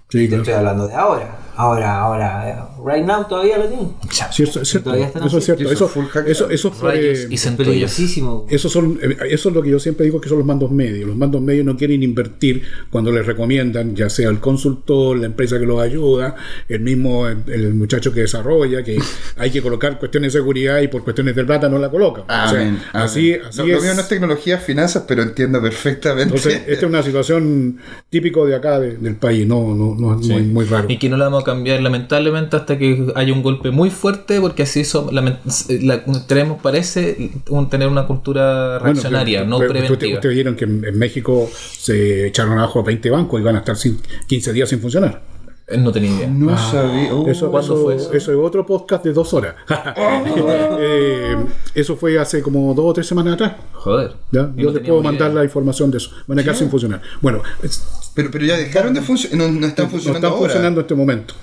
Sí, Te claro. estoy hablando de ahora. Ahora, ahora, right now todavía lo tienen. Sí, eso es cierto. Todavía están Eso es cierto. Eso Eso, es full hack. eso, eso fue- y. Peligrosísimo. Eso, son, eh, eso es lo que yo siempre digo que son los mandos medios. Los mandos medios no quieren invertir cuando les recomiendan, ya sea el consultor, la empresa que los ayuda, el mismo el, el muchacho que desarrolla, que [LAUGHS] hay que colocar cuestiones de seguridad y por cuestiones de plata no la colocan. O sea, Amén, así amén. así lo, lo es. mío no es tecnología, finanzas, pero entiendo perfectamente. Entonces, esta es una situación típico de acá, de- del país, no, no, no es muy, muy raro. Y que no la vamos a cambiar lamentablemente hasta que haya un golpe muy fuerte, porque así lament- la- tenemos, parece un- tener una cultura Bueno, reaccionaria, pero- no pero preventiva. Ustedes ustedes vieron que en, en México se echaron abajo 20 bancos y van a estar sin- 15 días sin funcionar. No tenía idea. no sabía. Oh, Eso, ¿Cuándo eso- fue eso? eso es otro podcast de dos horas. [LAUGHS] [LAUGHS] Eh, eso fue hace como dos o tres semanas atrás. Joder. ¿ya? Yo no les puedo mandar idea. la información de eso. Van a quedar sin funcionar. Bueno, es- pero, pero ya dejaron de funcionar. No, no están no funcionando están ahora. funcionando en este momento.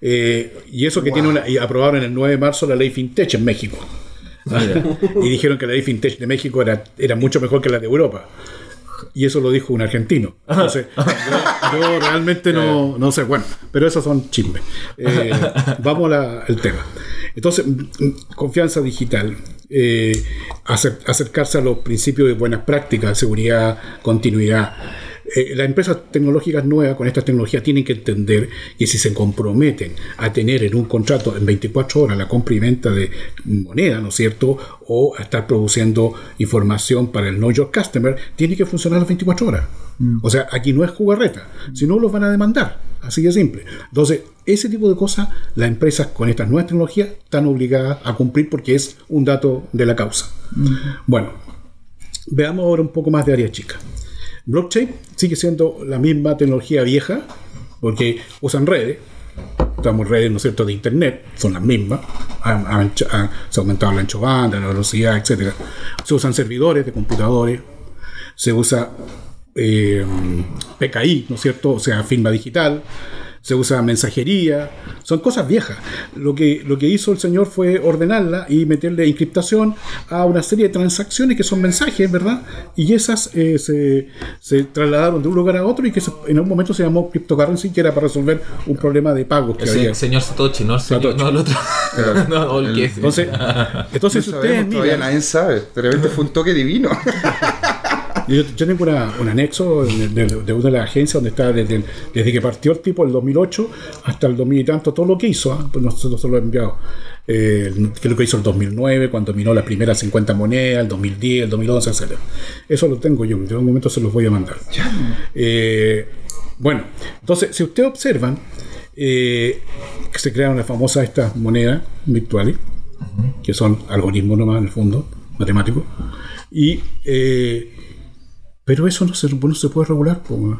Eh, y eso que tiene una, y aprobaron el 9 de marzo la ley FinTech en México. [LAUGHS] y dijeron que la ley FinTech de México era, era mucho mejor que la de Europa. Y eso lo dijo un argentino. Entonces, yo, yo realmente no, no sé. Bueno, pero esos son chismes. Eh, [LAUGHS] vamos al tema. Entonces, confianza digital. eh, acer- acercarse a los principios de buenas prácticas, seguridad, continuidad. Eh, las empresas tecnológicas nuevas con estas tecnologías tienen que entender que si se comprometen a tener en un contrato en 24 horas la compra y venta de moneda, ¿no es cierto? O a estar produciendo información para el Know Your Customer, tiene que funcionar las 24 horas. O sea, aquí no es jugarreta, si no los van a demandar, así de simple. Entonces, ese tipo de cosas, las empresas con estas nuevas tecnologías están obligadas a cumplir porque es un dato de la causa. Bueno, veamos ahora un poco más de área chica. Blockchain sigue siendo la misma tecnología vieja, porque usan redes, estamos redes, ¿no cierto?, de Internet, son las mismas, se ha aumentado el ancho banda, la velocidad, etc. Se usan servidores de computadores, se usa eh, PKI, ¿no es cierto?, o sea, firma digital, se usa mensajería, son cosas viejas. Lo que, lo que hizo el señor fue ordenarla y meterle encriptación a una serie de transacciones que son mensajes, ¿verdad? Y esas eh, se, se trasladaron de un lugar a otro y que se- en un momento se llamó cryptocurrency, que era para resolver un problema de pagos que El había. se- señor Satoshi, no el, señor, Satoshi. no el otro. [LAUGHS] no, o el que. Entonces, entonces No ustedes sabemos, todavía miran, nadie sabe. De repente fue un toque divino. [LAUGHS] Yo, yo tengo una- un anexo de, de- de una de las agencias donde está desde, desde que partió el tipo, el 2008, hasta el 2000 y tanto, todo lo que hizo, ¿ah? pues nosotros se lo hemos enviado. Eh, que es lo que hizo el 2009, cuando minó las primeras 50 monedas, el 2010, el 2011, etc. Eso lo tengo yo, en un momento se los voy a mandar. Eh, bueno, entonces, si ustedes observan, eh, que se crearon las famosas estas monedas virtuales, que son algoritmos nomás en el fondo, matemáticos, y eh, pero eso no se, no se puede regular, po,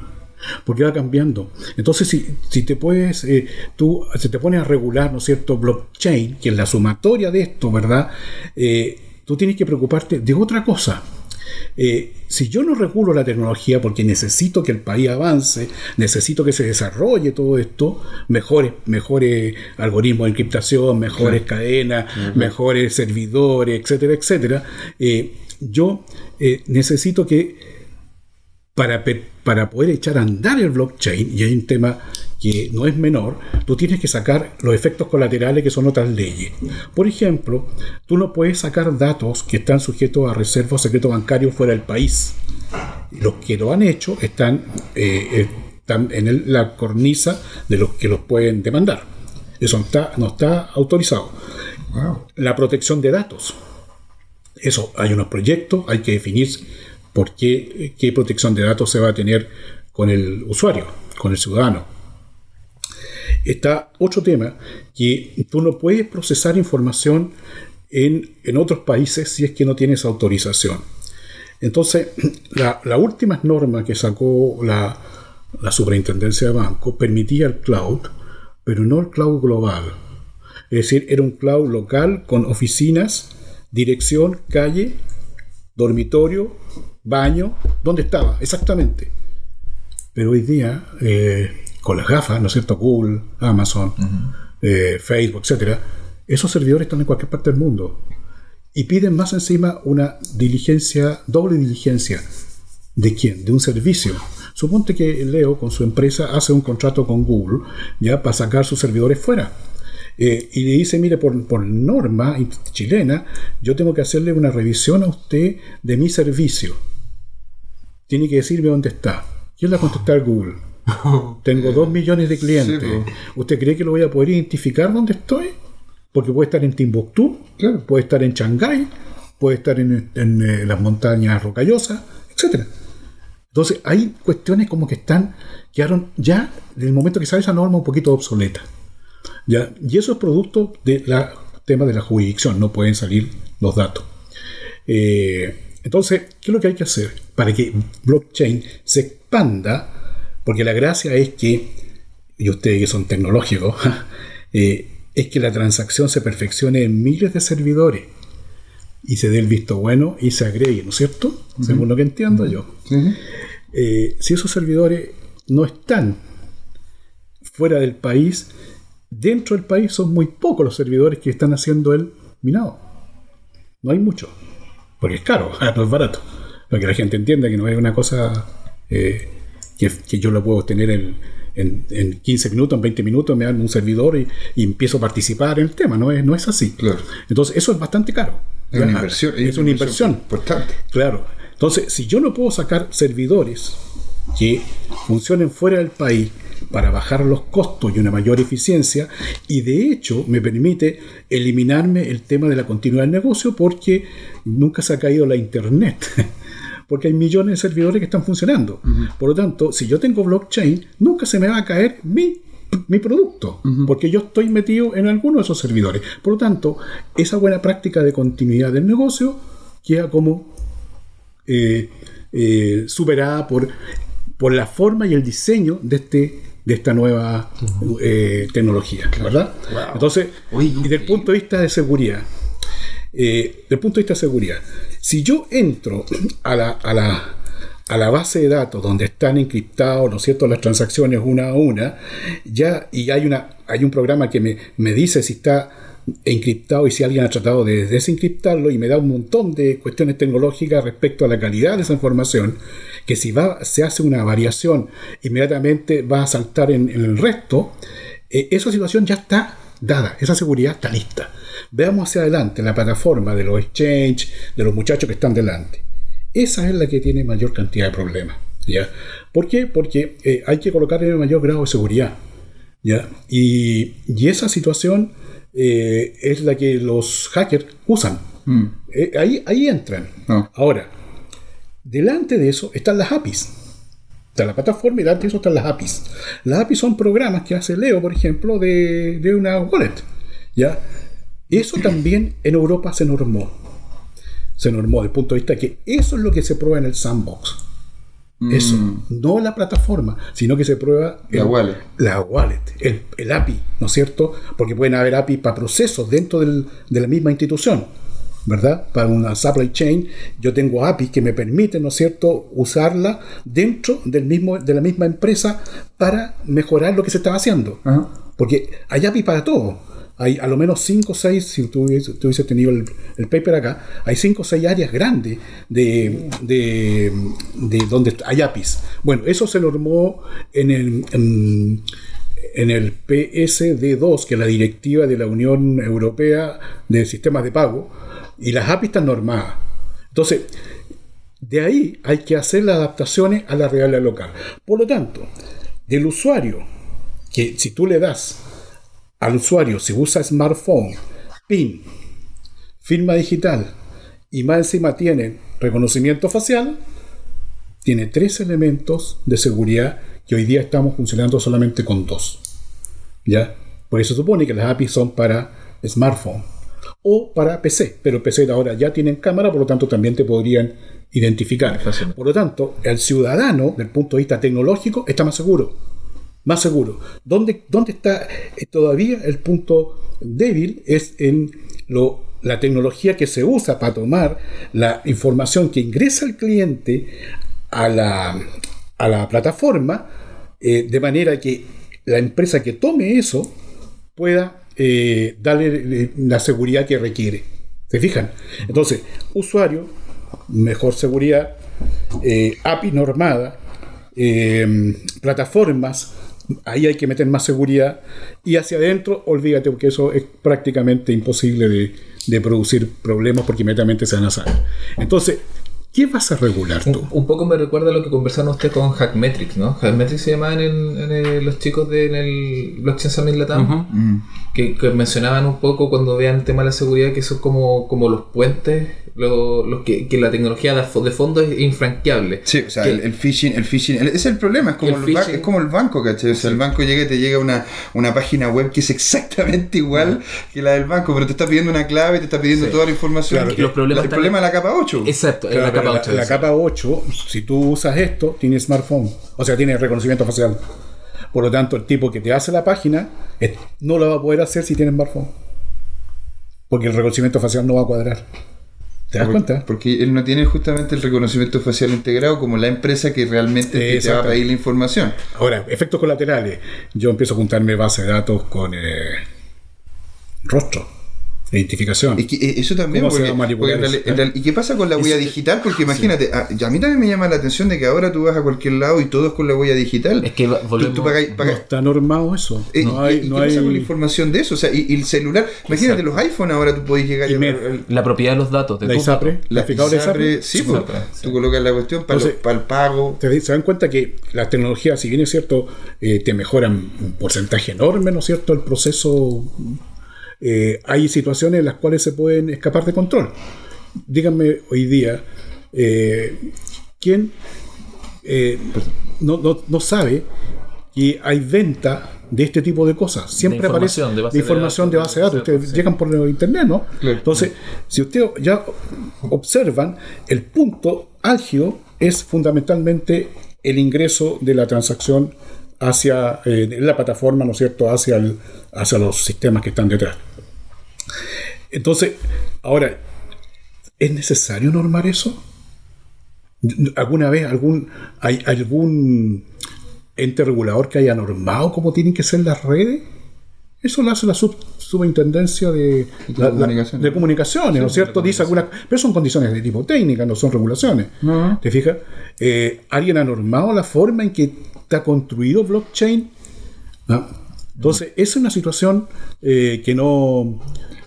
porque va cambiando. Entonces, si, si te puedes, eh, tú se te pones a regular, ¿no es cierto?, blockchain, que es la sumatoria de esto, ¿verdad? Eh, tú tienes que preocuparte de otra cosa. Eh, si yo no regulo la tecnología porque necesito que el país avance, necesito que se desarrolle todo esto, mejores, mejores algoritmos de encriptación, mejores cadenas, mejores servidores, etcétera, etcétera, eh, yo eh, necesito que para, para poder echar a andar el blockchain, y hay un tema que no es menor, tú tienes que sacar los efectos colaterales que son otras leyes. Por ejemplo, tú no puedes sacar datos que están sujetos a reserva o secreto bancario fuera del país. Los que lo han hecho están, eh, están en el- la cornisa de los que los pueden demandar. Eso no está, no está autorizado. La protección de datos. Eso, hay unos proyectos, hay que definir por qué, qué protección de datos se va a tener con el usuario, con el ciudadano. Está otro tema, que tú no puedes procesar información en, en otros países si es que no tienes autorización. Entonces, [CLEARS THROAT] la, la última norma que sacó la, la superintendencia de banco permitía el cloud, pero no el cloud global. Es decir, era un cloud local con oficinas, dirección, calle, dormitorio, baño, ¿dónde estaba? Exactamente. Pero hoy día, eh, con las gafas, ¿no es cierto? Google, Amazon, eh, Facebook, etcétera, esos servidores están en cualquier parte del mundo. Y piden más encima una diligencia, doble diligencia. ¿De quién? De un servicio. Suponte que Leo con su empresa hace un contrato con Google ya para sacar sus servidores fuera. Eh, y le dice, mire, por, por norma chilena, yo tengo que hacerle una revisión a usted de mi servicio. Tiene que decirme dónde está. ¿Quién le va a contestar Google? [LAUGHS] Tengo dos millones de clientes. Sí. ¿Usted cree que lo voy a poder identificar dónde estoy? Porque puede estar en Timbuktu, Claro. puede estar en Shanghái, puede estar en, en, eh, las montañas rocallosas, etcétera. Entonces hay cuestiones como que están, quedaron ya, desde el momento que sale esa norma, un poquito obsoleta. ¿ya? Y eso es producto del tema de la jurisdicción, no pueden salir los datos. Eh, entonces, ¿qué es lo que hay que hacer para que blockchain se expanda? Porque la gracia es que, y ustedes que son tecnológicos, [LAUGHS] eh, es que la transacción se perfeccione en miles de servidores y se dé el visto bueno y se agregue, ¿no es cierto? Según lo que entiendo yo. Eh, si esos servidores no están fuera del país, dentro del país son muy pocos los servidores que están haciendo el minado. No hay mucho, porque es caro, no [LAUGHS] es barato. para que la gente entienda que no es una cosa eh, que, que yo lo puedo tener en, en, en 15 minutos, en 20 minutos, me dan un servidor y, y empiezo a participar en el tema. No es, no es así. Claro. Entonces, eso es bastante caro. Es una inversión. Es una inversión. Importante. Claro. Entonces, si yo no puedo sacar servidores que funcionen fuera del país para bajar los costos y una mayor eficiencia, y de hecho me permite eliminarme el tema de la continuidad del negocio porque nunca se ha caído la internet. [LAUGHS] Porque hay millones de servidores que están funcionando. Por lo tanto, si yo tengo blockchain, nunca se me va a caer mi, mi producto, porque yo estoy metido en alguno de esos servidores. Por lo tanto, esa buena práctica de continuidad del negocio queda como eh, eh, superada por, por la forma y el diseño de este de esta nueva eh, tecnología, ¿verdad? Entonces, Oye, y del punto de vista de seguridad, eh, del punto de vista de seguridad, si yo entro a la, a la, a la base de datos donde están encriptados, ¿no es cierto?, las transacciones una a una, ya, y hay, una, hay un programa que me, me dice si está encriptado y si alguien ha tratado de desencriptarlo y me da un montón de cuestiones tecnológicas respecto a la calidad de esa información, que si va, se hace una variación, inmediatamente va a saltar en, en el resto, eh, esa situación ya está dada, esa seguridad está lista. Veamos hacia adelante la plataforma de los exchange, de los muchachos que están delante. Esa es la que tiene mayor cantidad de problemas. ¿ya? ¿Por qué? Porque eh, hay que colocarle un mayor grado de seguridad. ¿ya? Y, y esa situación eh, es la que los hackers usan. Mm. Eh, ahí, ahí entran. No. Ahora, delante de eso están las APIs. Está la plataforma y delante de eso están las APIs. Las APIs son programas que hace Leo, por ejemplo, de, de una wallet. ¿ya? Eso [CLEARS THROAT] también en Europa se normó. Se normó desde el punto de vista que eso es lo que se prueba en el sandbox. Eso, no la plataforma, sino que se prueba La el- wallet. la wallet, el, el API, ¿no es cierto? Porque pueden haber API para procesos dentro del- de la misma institución, ¿verdad? Para una supply chain, yo tengo API que me permiten, ¿no es cierto?, usarla dentro del mismo, de la misma empresa para mejorar lo que se estaba haciendo. Ajá. Porque hay API para todo. Hay a lo menos 5 o 6, si tú hubiese, tenido el, el paper acá, hay 5 o 6 áreas grandes de, de, de donde hay APIs. Bueno, eso se normó en el, en, en el PSD2, que es la directiva de la Unión Europea de Sistemas de Pago, y las APIs están normadas. Entonces, de ahí hay que hacer las adaptaciones a la realidad local. Por lo tanto, del usuario, que si tú le das al usuario, si usa smartphone, PIN, firma digital y más encima tiene reconocimiento facial, tiene tres elementos de seguridad que hoy día estamos funcionando solamente con dos. ¿Ya? Por eso se supone que las APIs son para smartphone o para PC, pero PC ahora ya tienen cámara, por lo tanto también te podrían identificar. Por lo tanto, el ciudadano, del punto de vista tecnológico, está más seguro. Más seguro. ¿Dónde, dónde está eh, todavía el punto débil? Es en lo, la tecnología que se usa para tomar la información que ingresa el cliente a la, a la plataforma, eh, de manera que la empresa que tome eso pueda eh, darle la seguridad que requiere. ¿Se fijan? Entonces, usuario, mejor seguridad, API normada, plataformas, ahí hay que meter más seguridad, y hacia adentro, olvídate, porque eso es prácticamente imposible de, de producir problemas porque inmediatamente se van a saber. Entonces, ¿qué vas a regular tú? Un, un poco me recuerda a lo que conversaron ustedes con Hackmetrics, ¿no? Hackmetrics se llamaban en, en el- los chicos de en el Blockchain Summit Latam, Mm. que, que mencionaban un poco cuando vean el tema de la seguridad que son como, como los puentes, lo- los que, que la tecnología de, fo- de fondo es infranqueable. Sí, o sea, Que- el, el phishing, el phishing, el- es el problema, es como El el, ba- phishing. es como el banco, ¿cachai? O sea, el banco llega y te llega una, una página web que es exactamente igual que la del banco, pero te está pidiendo una clave, te está pidiendo Sí. toda la información. Claro, los problemas el están problema en- es la capa 8. Exacto, en Claro, la capa la- 8. la capa 8, si tú usas esto, tiene smartphone, o sea, tiene reconocimiento facial. Por lo tanto, el tipo que te hace la página no lo va a poder hacer si tiene smartphone. Porque el reconocimiento facial no va a cuadrar. ¿Te das cuenta? Porque él no tiene justamente el reconocimiento facial integrado como la empresa que realmente te- va a pedir la información. Ahora, efectos colaterales. Yo empiezo a juntarme base de datos con eh, rostro. Identificación. Es que eh, eso también, ¿Cómo se porque, a porque en en ¿y qué pasa con la huella Es- digital? Porque imagínate, a, a mí también me llama la atención de que ahora tú vas a cualquier lado y todo es con la huella digital. Es que va- Tú- volvemos. tú pagáis- No está normado eso. eh, no ¿y- hay, ¿Y no qué pasa con la hay información de eso? O sea, y, y el celular, imagínate los iPhone ahora tú podés llegar Y a- me- al- La propiedad de los datos. De la ISAPRE, la ISAPRE. ISAPRE, sí, pues, ISAPRE, sí. tú colocas la cuestión para, Entonces- para el pago. Te- se dan cuenta que las tecnologías, si bien es cierto, eh, te mejoran un porcentaje enorme, ¿no es cierto?, el proceso, eh, hay situaciones en las cuales se pueden escapar de control. Díganme hoy día, eh, ¿quién eh, no, no- no sabe que hay venta de este tipo de cosas? Siempre aparece información, de base de de información de datos, base de datos. Ustedes llegan por internet, ¿no? Claro. Entonces, si ustedes ya observan, el punto álgido es fundamentalmente el ingreso de la transacción hacia eh, la plataforma, ¿no es cierto?, hacia, el- hacia los sistemas que están detrás. Entonces, ahora, ¿es necesario normar eso? ¿Alguna vez algún, hay algún ente regulador que haya normado cómo tienen que ser las redes? Eso lo hace la sub- superintendencia de, la- la- comunicaciones. de comunicaciones, ¿no es cierto? Dice algunas, pero son condiciones de tipo técnica, no son regulaciones. ¿Te fijas? Eh, ¿Alguien ha normado la forma en que está construido blockchain? ¿No? Entonces, esa es una situación eh, que no,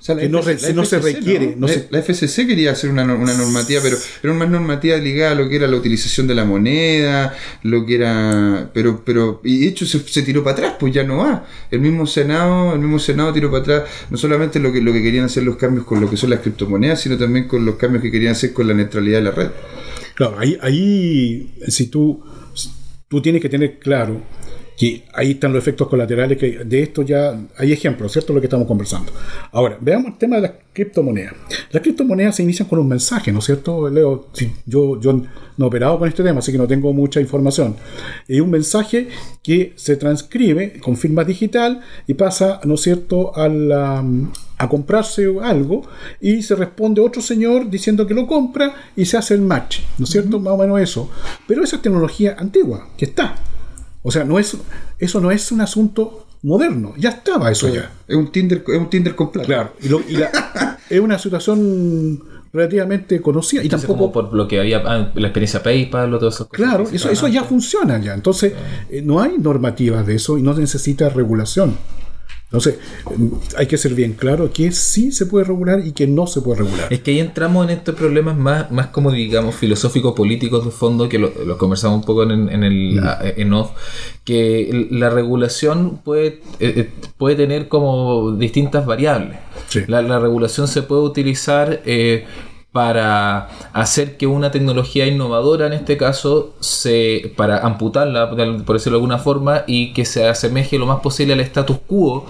sea, que no, se requiere. ¿no? no la, se- la FCC quería hacer una, nor- una normativa, pero era más normativa ligada a lo que era la utilización de la moneda, lo que era. Pero, pero y de hecho se, se tiró para atrás, pues ya no va. El mismo Senado, el mismo Senado tiró para atrás, no solamente lo que, lo que querían hacer los cambios con lo que son las criptomonedas, sino también con los cambios que querían hacer con la neutralidad de la red. Claro, ahí, ahí si tú, tú tienes que tener claro que ahí están los efectos colaterales, que de esto ya hay ejemplos, ¿cierto? Lo que estamos conversando. Ahora, veamos el tema de las criptomonedas. Las criptomonedas se inician con un mensaje, ¿no es cierto? Leo, yo, yo no he operado con este tema, así que no tengo mucha información. Es un mensaje que se transcribe con firma digital y pasa, ¿no es cierto?, a, la- a comprarse algo y se responde otro señor diciendo que lo compra y se hace el match, ¿no es cierto? Más o menos eso. Pero esa es tecnología antigua, que está. O sea, no es, eso no es un asunto moderno, ya estaba eso ya. Es un Tinder, es un Tinder con plata. Claro, y, lo- y la- [LAUGHS] es una situación relativamente conocida y Entonces, tampoco... como por lo que había ah, la experiencia PayPal o esas cosas. Claro, eso, eso ya funciona ya. Entonces, eh, no hay normativas de eso y no necesita regulación. Entonces, eh, hay que ser bien claro que sí se puede regular y que no se puede regular. Es que ahí entramos en estos problemas más, más como digamos filosóficos políticos de fondo que lo, lo conversamos un poco en, en el Mm. en off que la regulación puede eh, eh, puede tener como distintas variables Sí. la, la regulación se puede utilizar eh, para hacer que una tecnología innovadora en este caso se para amputarla por decirlo de alguna forma y que se asemeje lo más posible al status quo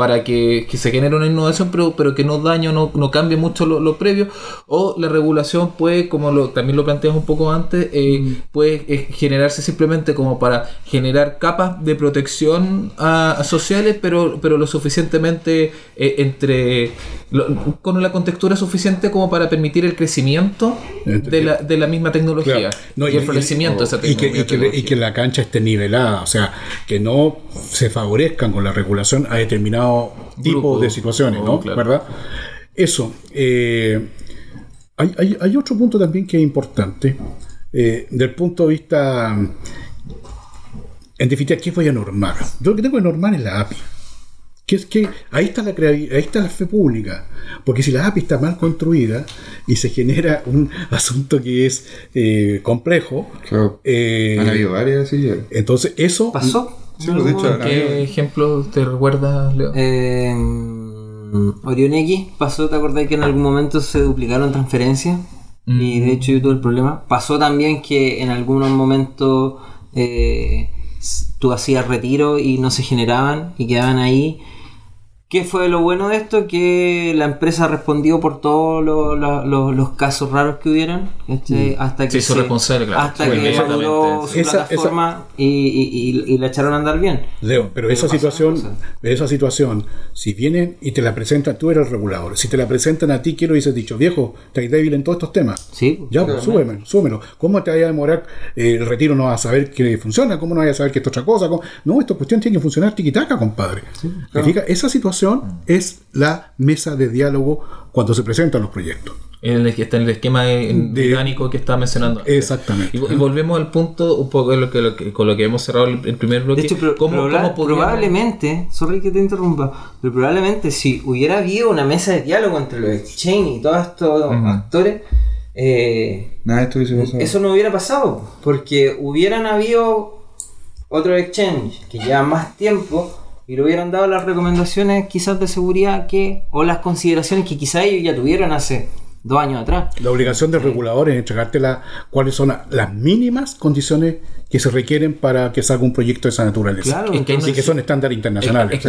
para que, que se genere una innovación, pero, pero que no daño, no, no cambie mucho lo, lo previo, o la regulación puede, como lo, también lo planteamos un poco antes, eh, puede eh, generarse simplemente como para generar capas de protección a, a sociales, pero, pero lo suficientemente eh, entre lo- con la contextura suficiente como para permitir el crecimiento de la, de la misma tecnología Claro. No, y, el florecimiento de esa y que, tecnología. y que- y que la cancha esté nivelada, o sea, que no se favorezcan con la regulación a determinado tipo Grupo. de situaciones, ¿no? Oh, claro. ¿Verdad? Eso. eh, hay, hay- hay otro punto también que es importante, eh, del punto de vista, en definitiva, ¿qué voy a normar? Yo lo que tengo que normar es la API. Que es que ahí está la ahí está la fe pública. Porque si la API está mal construida y se genera un [LAUGHS] asunto que es eh, complejo, Claro. eh, Han habido varias, sí. entonces eso ¿Pasó? Sí, hecho, ¿Qué ejemplo te recuerdas, Leo? Eh, Orion X pasó, ¿te acordás que en algún momento se duplicaron transferencias? Y de hecho yo tuve el problema. Pasó también que en algunos momentos eh, tú hacías retiro y no se generaban y quedaban ahí. ¿Qué fue lo bueno de esto? Que la empresa respondió por todos lo- lo- lo- los casos raros que hubieron ¿cachai? hasta que Se hizo responsable, claro. hasta Fue que maduró su Esa- plataforma Y, y- y- y la echaron a andar bien. Leo, pero, esa situación, esa situación, si vienen y te la presentan, tú eres el regulador, si te la presentan a ti, quiero dices dicho, viejo, estáis débil en todos estos temas. Sí, Ya, pues, súbeme, súbemelo. ¿Cómo te vaya a demorar eh, el retiro? No vas a saber que funciona, ¿cómo no vas a saber que esto es otra cosa? ¿Cómo? No, esta cuestión tiene que funcionar tiquitaca, compadre. ¿Te fijas? Esa situación conversación es la mesa de diálogo cuando se presentan los proyectos. En el, está en el esquema De- orgánico que estaba mencionando. antes. Exactamente. Y, y volvemos al punto, un poco lo que, lo que- con lo que hemos cerrado el, el primer bloque. De hecho, pro- ¿Cómo- proba- cómo podríamos- probablemente, sorry que te interrumpa, pero probablemente si hubiera habido una mesa de diálogo entre los exchange y todos estos actores, eh, Nada, esto hubiese pasado. eso no hubiera pasado, porque hubieran habido otros exchange que llevan más tiempo y le hubieran dado las recomendaciones quizás de seguridad que, o las consideraciones que quizás ellos ya tuvieron hace dos años atrás. La obligación del regulador es entregarte la- cuáles son la- las mínimas condiciones que se requieren para que salga un proyecto de esa naturaleza. Claro, Es que entonces, y que son estándares internacionales.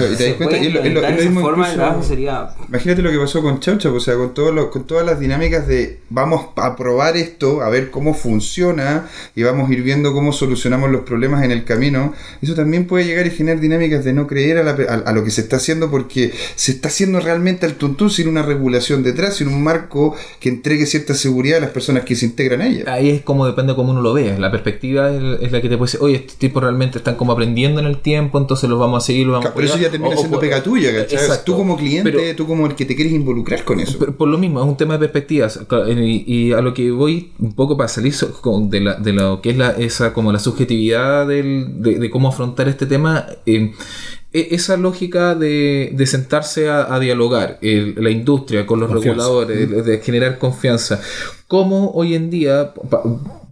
Imagínate lo que pasó con Chaucha, o sea, con, todo lo- con todas las dinámicas de vamos a probar esto, a ver cómo funciona y vamos a ir viendo cómo solucionamos los problemas en el camino. Eso también puede llegar y generar dinámicas de no creer a, la pe- a- a lo que se está haciendo porque se está haciendo realmente al tuntún sin una regulación detrás, sin un marco que entregue cierta seguridad a las personas que se integran a ella. Ahí es como depende de cómo uno lo ve. La perspectiva es, es la que te puede decir, oye, estos tipos realmente están como aprendiendo en el tiempo, entonces los vamos a seguir, los vamos a Pero eso apoyar". ya termina O- o- siendo pega tuya, ¿cachai? Exacto. Tú como cliente, Pero- tú como el que te quieres involucrar con eso. Por lo mismo, es un tema de perspectivas. Y, y a lo que voy un poco para salir con- de, la, de lo que es la, esa como la subjetividad del- de, de cómo afrontar este tema. eh, e- esa lógica de, de sentarse a, a dialogar, el- la industria con los Confianza. reguladores, de, de generar confianza. Cómo hoy en día, pa-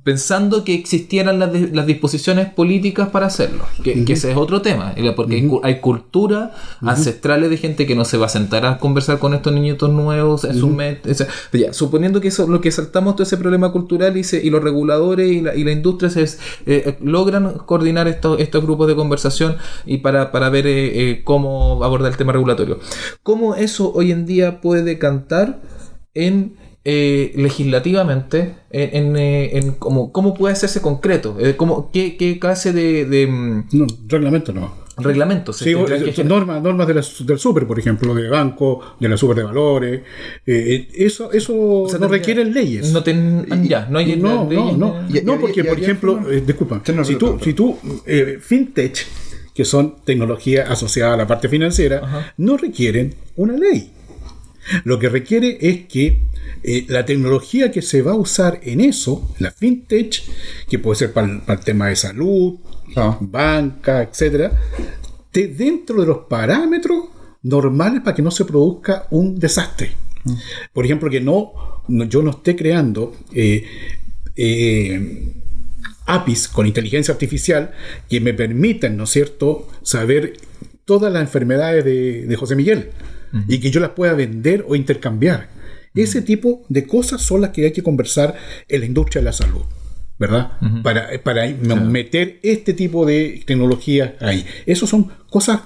pensando que existieran las, di- las disposiciones políticas para hacerlo, que, que ese es otro tema, porque hay cu- hay, culturas ancestrales de gente que no se va a sentar a conversar con estos niñitos nuevos en su mente. o sea, pero ya, suponiendo que eso, lo que saltamos todo ese problema cultural y, se- y los reguladores y la, y la industria se, eh, logran coordinar estos, estos grupos de conversación y para, para ver eh, eh, cómo abordar el tema regulatorio. ¿Cómo eso hoy en día puede cantar en eh, legislativamente en, en, eh, en cómo, cómo puede hacerse concreto Eh, cómo, qué, qué clase de, de, mm, No, reglamento no. reglamentos Sí, que eh, normas, normas de la- del super, por ejemplo, de banco, de la super de valores. eh, eso eso O sea, no requieren leyes. no ten- ya no hay no, no, leyes, no. Y No, porque, y por ejemplo, eh, disculpa, si tú, si tú eh, fintech, que son tecnología asociada a la parte financiera, Ajá. no requieren una ley. Lo que requiere es que eh, la tecnología que se va a usar en eso, la fintech, que puede ser para el, para el tema de salud, Ah. banca, etcétera, esté dentro de los parámetros normales para que no se produzca un desastre. Por ejemplo, que no, no- yo no esté creando eh, eh, APIs con inteligencia artificial que me permitan, ¿no es cierto?, saber todas las enfermedades de, de José Miguel y que yo las pueda vender o intercambiar. Ese tipo de cosas son las que hay que conversar en la industria de la salud. ¿Verdad? Para, para meter este tipo de tecnología ahí. Esas son cosas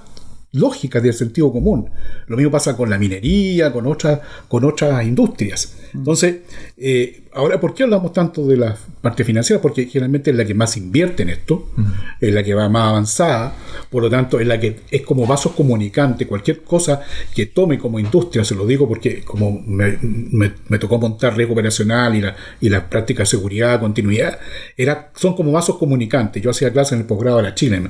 lógicas del sentido común. Lo mismo pasa con la minería, con otras, con otras industrias. Entonces, eh, ahora, ¿por qué hablamos tanto de la parte financiera? Porque generalmente es la que más invierte en esto, es la que va más avanzada, por lo tanto, es la que es como vasos comunicantes. Cualquier cosa que tome como industria, se lo digo porque como me, me- me tocó montar riesgo operacional y la, y las prácticas de seguridad, continuidad, era, son como vasos comunicantes. Yo hacía clases en el posgrado de la Chile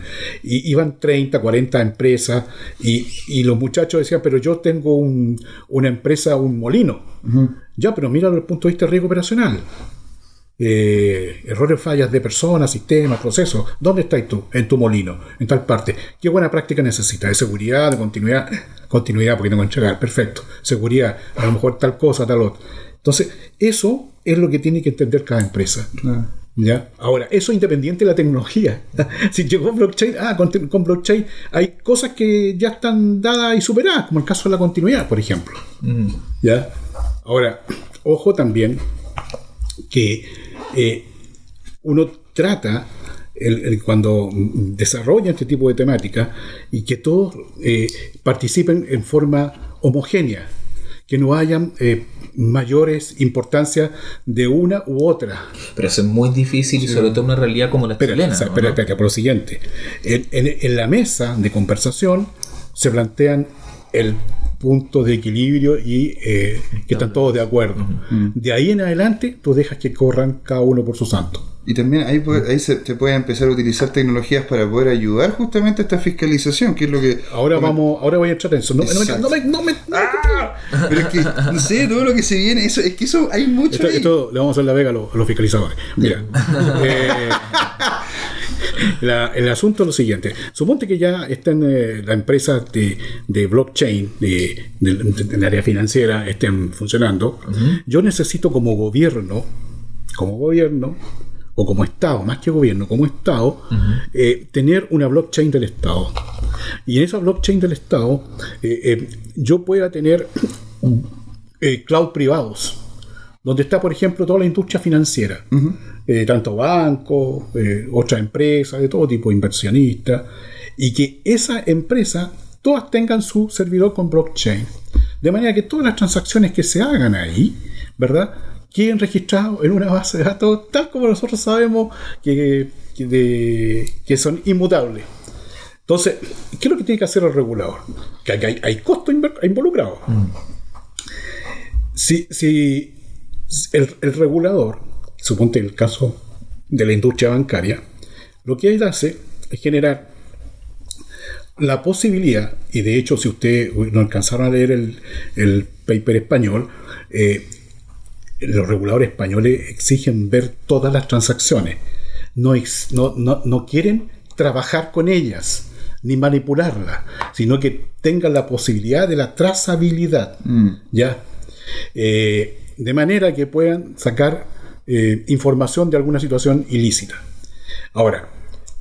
y iban 30, 40 empresas y, y los muchachos decían, pero yo tengo un- una empresa, un molino. Ya, pero mira desde el punto de vista de riesgo operacional. Eh, errores, fallas de personas, sistemas, procesos. ¿Dónde estás tú? En tu molino, en tal parte. ¿Qué buena práctica necesitas? ¿De seguridad, de continuidad? Continuidad, porque tengo que entregar. Perfecto. Seguridad, a lo mejor tal cosa, tal otra. Entonces, eso es lo que tiene que entender cada empresa. ¿Ya? Ahora, eso independiente de la tecnología. [LAUGHS] si llegó blockchain, ah, con blockchain hay cosas que ya están dadas y superadas, como el caso de la continuidad, por ejemplo. Mm. ¿Ya? Ahora, ojo también que eh, uno trata el- el- cuando desarrolla este tipo de temática y que todos eh, participen en forma homogénea, que no hayan eh, mayores importancias de una u otra. Pero eso es muy difícil y sobre todo en una realidad como la Espera, chilena. o sea, ¿no? espera, espera, por lo siguiente. En, en- en la mesa de conversación se plantean el puntos de equilibrio y eh, que están todos de acuerdo. De ahí en adelante, tú dejas que corran cada uno por su santo. Y también ahí, puede- ahí se, se puede empezar a utilizar tecnologías para poder ayudar justamente a esta fiscalización, que es lo que... Ahora como- vamos, ahora voy a entrar en eso. No, no me- no me, no me- ¡Ah! Pero es que, no sé, todo lo que se viene, eso, es que eso hay mucho Esto, ahí. esto le vamos a hacer la vega a los, a los fiscalizadores. Mira, eh, [LAUGHS] la- el asunto es lo siguiente. Suponte que ya estén eh, las empresas de, de blockchain, de, de- de- del área financiera, estén funcionando. Yo necesito como gobierno, como gobierno, o como Estado, más que gobierno, como Estado, eh, tener una blockchain del Estado. Y en esa blockchain del Estado, eh, eh, yo pueda tener cloud privados donde está, por ejemplo, toda la industria financiera, Eh, tanto bancos, eh, otras empresas de todo tipo, inversionistas, y que esa empresa todas tengan su servidor con blockchain. De manera que todas las transacciones que se hagan ahí, ¿verdad? Queden registradas en una base de datos tal como nosotros sabemos que, que de- que son inmutables. Entonces, ¿qué es lo que tiene que hacer el regulador? Que hay, hay, hay costo inver- involucrado. Si, si el, el regulador, suponte el caso de la industria bancaria, lo que él hace es generar la posibilidad, y de hecho si ustedes no alcanzaron a leer el, el paper español, eh, los reguladores españoles exigen ver todas las transacciones. No, ex- no, no, no quieren trabajar con ellas ni manipularlas, sino que tengan la posibilidad de la trazabilidad. ¿Ya? Eh, de manera que puedan sacar eh, información de alguna situación ilícita. Ahora,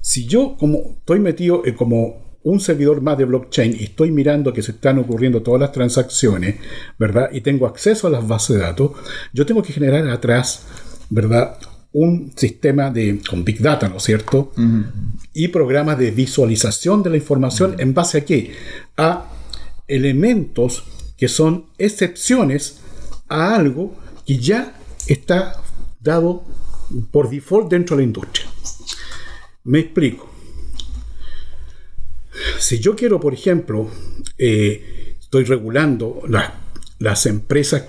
si yo como estoy metido eh, como un servidor más de blockchain y estoy mirando que se están ocurriendo todas las transacciones, ¿verdad? Y tengo acceso a las bases de datos, yo tengo que generar atrás, ¿verdad? Un sistema de con big data, ¿no es cierto? Y programas de visualización de la información en base a qué? A elementos que son excepciones a algo que ya está dado por default dentro de la industria. Me explico. Si yo quiero, por ejemplo, eh, estoy regulando la- las empresas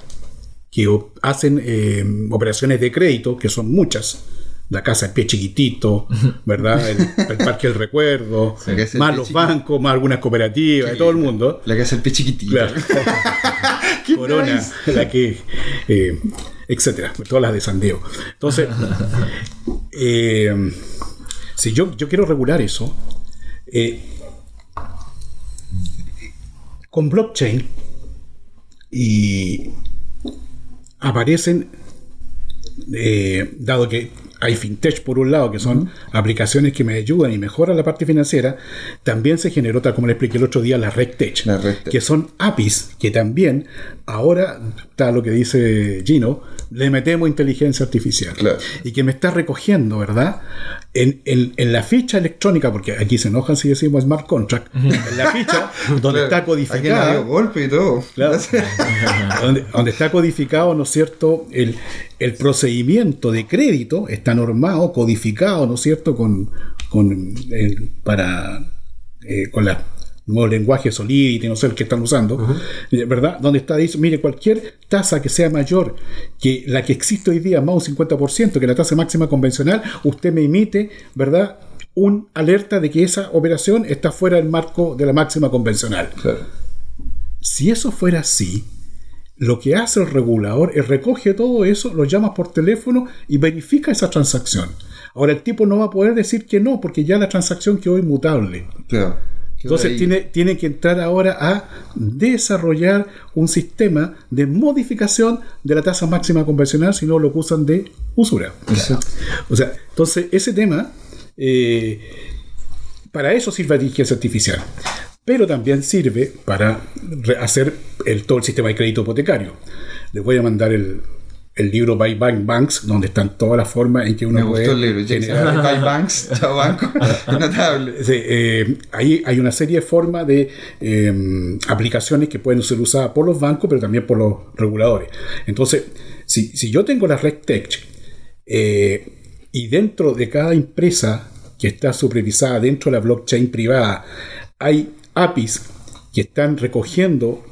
que hacen eh, operaciones de crédito, que son muchas, la casa de pie chiquitito, ¿verdad? El, el parque del recuerdo, [LAUGHS] casa más los bancos, más algunas cooperativas, de todo el mundo. La hace el pie chiquitito. Claro. [LAUGHS] [LAUGHS] Corona, nice. la que, eh, etcétera, todas las de Sandeo. Entonces, eh, si yo, yo quiero regular eso, eh, con blockchain y aparecen, dado que hay fintech por un lado, que son aplicaciones que me ayudan y mejoran la parte financiera, también se generó, tal como le expliqué el otro día, la RegTech, La RegTech. que son APIs que también, ahora está lo que dice Gino, le metemos inteligencia artificial. Claro. Y que me está recogiendo, ¿verdad? En, en- en la ficha electrónica, porque aquí se enojan si decimos smart contract, en la ficha [LAUGHS] donde Claro. está Aquí dio golpe y todo. Claro. [LAUGHS] donde, donde está codificado, ¿no es cierto? El, el procedimiento de crédito está normado, codificado, ¿no es cierto? Con, con el- para eh, con la nuevo lenguaje Solidity, no sé el que están usando, eh, ¿verdad? Donde está, dice, mire, cualquier tasa que sea mayor que la que existe hoy día, más un 50%, que la tasa máxima convencional, usted me emite, ¿verdad? Un alerta de que esa operación está fuera del marco de la máxima convencional. Claro. Si eso fuera así, lo que hace el regulador es recoge todo eso, lo llama por teléfono y verifica esa transacción. Ahora el tipo no va a poder decir que no, porque ya la transacción quedó inmutable. Claro. Entonces tiene, tiene que entrar ahora a desarrollar un sistema de modificación de la tasa máxima convencional, si no lo acusan de usura. O sea, entonces ese tema, eh, para eso sirve la inteligencia artificial. Pero también sirve para hacer el, todo el sistema de crédito hipotecario. Les voy a mandar el, el libro By Bank Banks, donde están todas las formas en que uno Me puede gustó el libro. generar-. [LAUGHS] Buy banks, chao banco. [LAUGHS] Notable. Sí, eh, ahí hay una serie de formas de eh, aplicaciones que pueden ser usadas por los bancos, pero también por los reguladores. Entonces, si, si yo tengo la RegTech eh, y dentro de cada empresa que está supervisada dentro de la blockchain privada hay APIs que están recogiendo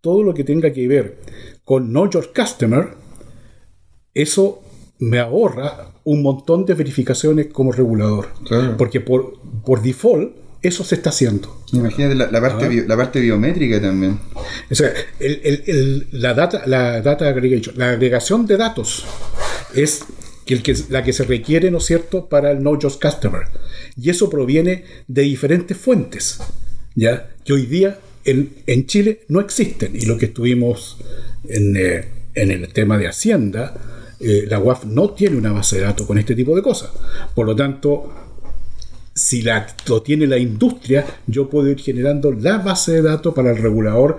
todo lo que tenga que ver con Know Your Customer, eso me ahorra un montón de verificaciones como regulador. Claro. Porque por, por default eso se está haciendo. Imagínate la, la parte, Ah. bio- la parte biométrica también. O sea, el- el- el- la, data, la data aggregation, la agregación de datos es que la que se requiere, ¿no es cierto?, para el Know Your Customer. Y eso proviene de diferentes fuentes, ¿ya? Que hoy día en, en Chile no existen. Y lo que estuvimos en, eh, en el tema de Hacienda, eh, la UAF no tiene una base de datos con este tipo de cosas. Por lo tanto, si la, lo tiene la industria, yo puedo ir generando la base de datos para el regulador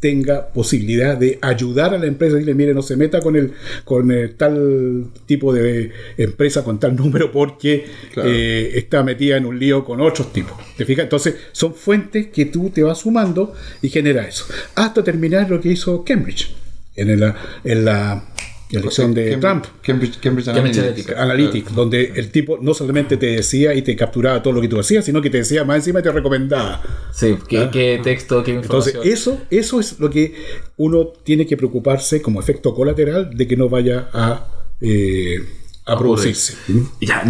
tenga posibilidad de ayudar a la empresa y decirle, mire, no se meta con el con el tal tipo de empresa con tal [LAUGHS] número porque Claro. eh, está metida en un lío con otros tipos. ¿Te fijas? Entonces, son fuentes que tú te vas sumando y genera eso. Hasta terminar lo que hizo Cambridge en la, en la elección de Cambridge- Trump. Cambridge, Cambridge Cambridge Analytica. Donde el tipo no solamente te decía y te capturaba todo lo que tú hacías, sino que te decía más encima y te recomendaba. Sí, qué, Ah. qué texto, qué Entonces, información. eso, eso es lo que uno tiene que preocuparse como efecto colateral de que no vaya a, eh, a producirse. Ya,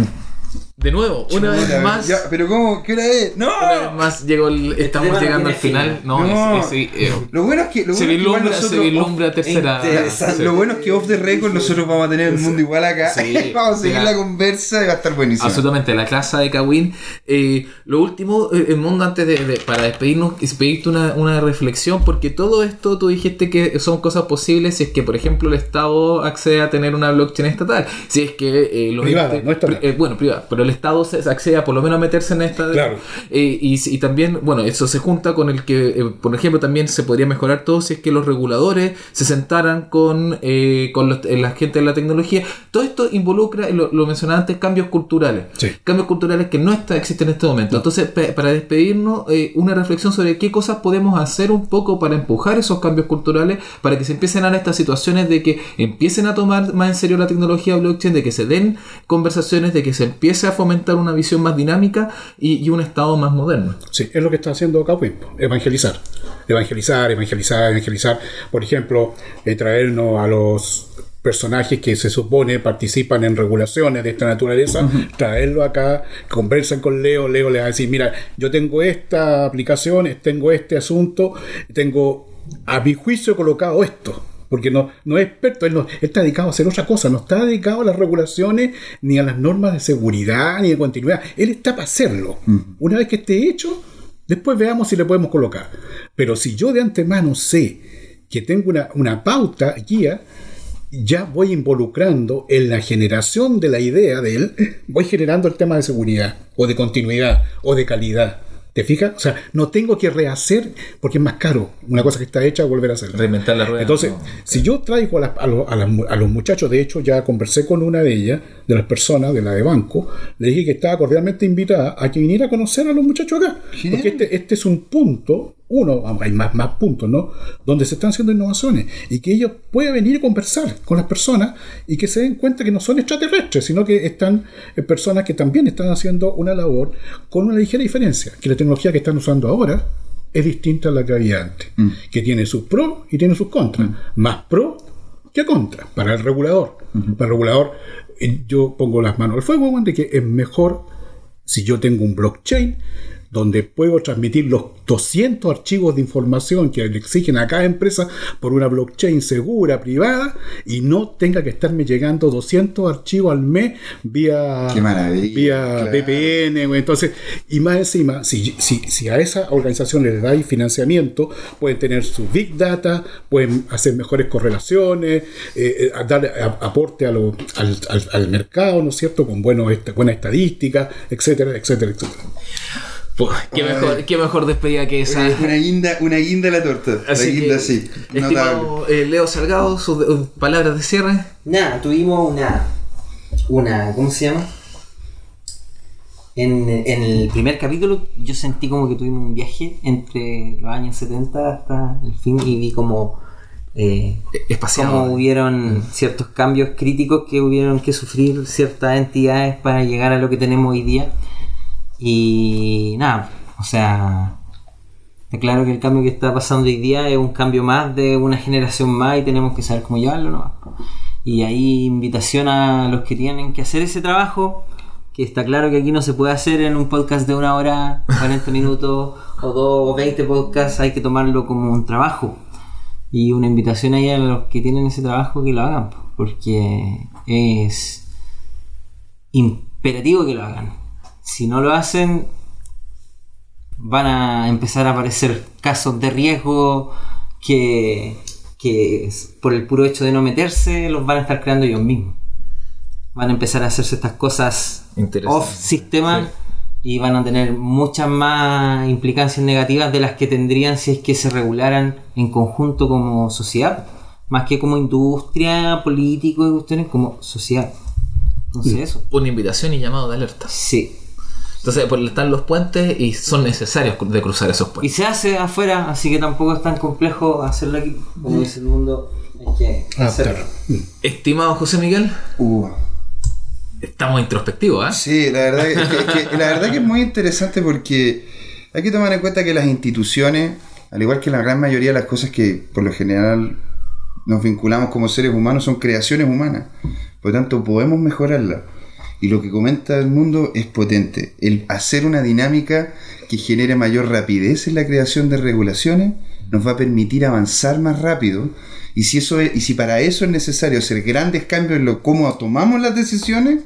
de nuevo, una vez más. ya, pero ¿cómo? ¿Qué hora es? ¡No! Una vez más llegó el- estamos llegando al final. fin. No, No. es- es- eh, Lo bueno es que, lo se bueno se vislumbra tercera. Interesante. Lo bueno es que off the record nosotros vamos a tener el mundo igual acá. Sí, [LAUGHS] vamos a seguir la conversa y va a estar buenísimo. Absolutamente, la clase de Kawin. Eh, lo último, eh, el mundo antes de, de- para despedirnos, es pedirte una, una reflexión, porque todo esto tú dijiste que son cosas posibles si es que, por ejemplo, el Estado accede a tener una blockchain estatal. Si es que eh, los Privada, no eh, bueno, privada, pero el Estado se, se accede a por lo menos a meterse en esta. Claro. Eh, y, y también, bueno, eso se junta con el que, eh, por ejemplo, también se podría mejorar todo si es que los reguladores se sentaran con, eh, con los- eh, la gente de la tecnología. Todo esto involucra, lo, lo mencionaba antes, cambios culturales. Sí. Cambios culturales que no está, existen en este momento. Entonces, para despedirnos, una reflexión sobre qué cosas podemos hacer un poco para empujar esos cambios culturales, para que se empiecen a dar estas situaciones de que empiecen a tomar más en serio la tecnología blockchain, de que se den conversaciones, de que se empiece a fomentar una visión más dinámica y, y un estado más moderno. Sí, es lo que está haciendo Cowin, evangelizar. Evangelizar, evangelizar, evangelizar. Por ejemplo, eh, traernos a los personajes que se supone participan en regulaciones de esta naturaleza, traerlo acá, conversan con Leo, Leo le va a decir, mira, yo tengo esta aplicación, tengo este asunto, tengo a mi juicio colocado esto. Porque no, no es experto, él, no- él está dedicado a hacer otra cosa, no está dedicado a las regulaciones, ni a las normas de seguridad, ni de continuidad. Él está para hacerlo. Una vez que esté hecho, después veamos si le podemos colocar. Pero si yo de antemano sé que tengo una, una pauta, guía, ya voy involucrando en la generación de la idea de él, voy generando el tema de seguridad, o de continuidad, o de calidad. ¿Te fijas? O sea, no tengo que rehacer porque es más caro una cosa que está hecha volver a hacerla. Reinventar la rueda. Entonces, No. si yo traigo a, las- a los- a mu- a los muchachos, de hecho, ya conversé con una de ellas, de las personas, de la de banco, le dije que estaba cordialmente invitada a que viniera a conocer a los muchachos acá. Genial. Porque este, este es un punto, uno, hay más, más puntos, ¿no? Donde se están haciendo innovaciones y que ellos puedan venir a conversar con las personas y que se den cuenta que no son extraterrestres, sino que están eh, personas que también están haciendo una labor con una ligera diferencia, que la tecnología que están usando ahora es distinta a la que había antes, que tiene sus pros y tiene sus contras, más pro que contra para el regulador. Para el regulador, eh, yo pongo las manos al fuego de que es mejor si yo tengo un blockchain donde puedo transmitir los 200 archivos de información que le exigen a cada empresa por una blockchain segura, privada, y no tenga que estarme llegando 200 archivos al mes vía, vía claro. VPN. Entonces, y más encima, si, si, si a esa organización les dais financiamiento, pueden tener su big data, pueden hacer mejores correlaciones, eh, eh, dar aporte a lo- al, al- al mercado, ¿no es cierto?, con buenos, buena estadística, etcétera, etcétera, etcétera. Qué, mejor, qué mejor despedida que esa. Una, una guinda, una guinda a la torta. Así la guinda que, sí. Estimado eh, Leo Salgado, sus eh, palabras de cierre. Nada, tuvimos una. una ¿Cómo se llama? En, en el primer capítulo yo sentí como que tuvimos un viaje entre los años 70 hasta el fin y vi como eh, cómo hubieron ciertos cambios críticos que hubieron que sufrir ciertas entidades para llegar a lo que tenemos hoy día. Y nada, o sea, Está claro que el cambio que está pasando hoy día es un cambio más de una generación más y tenemos que saber cómo llevarlo. ¿no? Y ahí invitación a los que tienen que hacer ese trabajo, que está claro que aquí no se puede hacer en un podcast de una hora, 40 minutos o dos o 20 podcasts, hay que tomarlo como un trabajo. Y una invitación ahí a los que tienen ese trabajo que lo hagan, porque es imperativo que lo hagan. Si no lo hacen, van a empezar a aparecer casos de riesgo que, que por el puro hecho de no meterse los van a estar creando ellos mismos. Van a empezar a hacerse estas cosas off sistema y van a tener muchas más implicancias negativas de las que tendrían si es que se regularan en conjunto como sociedad, más que como industria, político y cuestiones como sociedad. Entonces eso. Una invitación y llamado de alerta. Sí. Entonces, pues están los puentes y son necesarios de cruzar esos Y puentes. se hace afuera, así que tampoco es tan complejo hacerlo aquí. Como dice el mundo, hay que Adaptar. hacerlo. Estimado José Miguel, Uh, estamos introspectivos, ¿ah? Sí, la verdad, que, que- que- la verdad que es muy interesante porque hay que tomar en cuenta que las instituciones, al igual que la gran mayoría de las cosas que por lo general nos vinculamos como seres humanos, son creaciones humanas. Por lo tanto, podemos mejorarlas. Y lo que comenta el mundo es potente. El hacer una dinámica que genere mayor rapidez en la creación de regulaciones nos va a permitir avanzar más rápido. Y si, eso es- y si para eso es necesario hacer grandes cambios en lo, cómo tomamos las decisiones,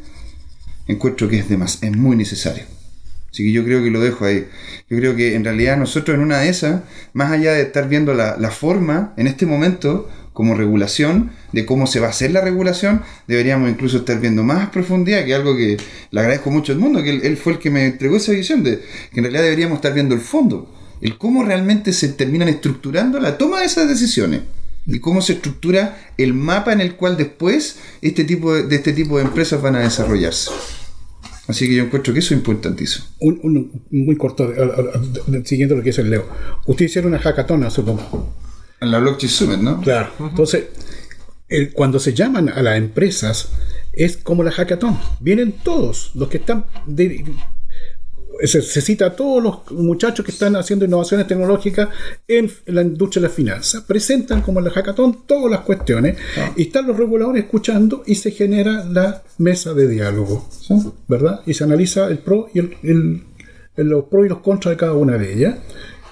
encuentro que es, demas- es muy necesario. Así que yo creo que lo dejo ahí. Yo creo que en realidad nosotros en una de esas, más allá de estar viendo la, la forma en este momento como regulación, de cómo se va a hacer la regulación, deberíamos incluso estar viendo más profundidad, que es algo que le agradezco mucho al mundo, que él, fue el que me entregó esa visión, de que en realidad deberíamos estar viendo el fondo, el cómo realmente se terminan estructurando la toma de esas decisiones y cómo se estructura el mapa en el cual después este tipo de, de este tipo de empresas van a desarrollarse. Así que yo encuentro que eso es importantísimo. Un, un- muy corto, siguiendo lo que dice Leo. Ustedes hicieron una hackathon hace poco. En la Blockchain Summit, ¿no? Claro. Entonces, el- cuando se llaman a las empresas, es como la hackathon. Vienen todos los que están. de- se, se cita a todos los muchachos que están haciendo innovaciones tecnológicas en la industria de la finanza. Presentan como en la hackathon todas las cuestiones y están los reguladores escuchando y se genera la mesa de diálogo. Sí. ¿verdad? Y se analiza el pro y el, el- el- los pros y los contras de cada una de ellas.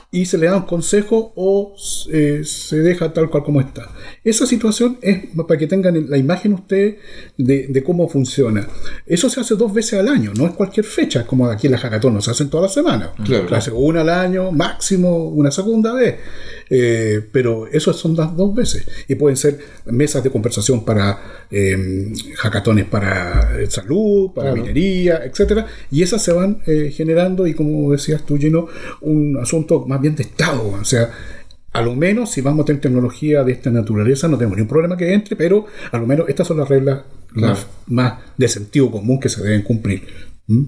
Y se le da un consejo o eh, se deja tal cual como está. Esa situación es para que tengan la imagen ustedes de, de cómo funciona. Eso se hace dos veces al año, no es cualquier fecha, como aquí en la hackathon, se hacen todas las semanas. Claro. Una al año, máximo una segunda vez. Eh, pero eso son las dos veces. Y pueden ser mesas de conversación para eh, hackatones para salud, para Claro. minería, etcétera Y esas se van eh, generando, y como decías tú, Gino, un asunto más bien de Estado. O sea, a lo menos si vamos a tener tecnología de esta naturaleza, no tenemos ningún problema que entre, pero a lo menos estas son las reglas las más de sentido común que se deben cumplir. ¿Mm?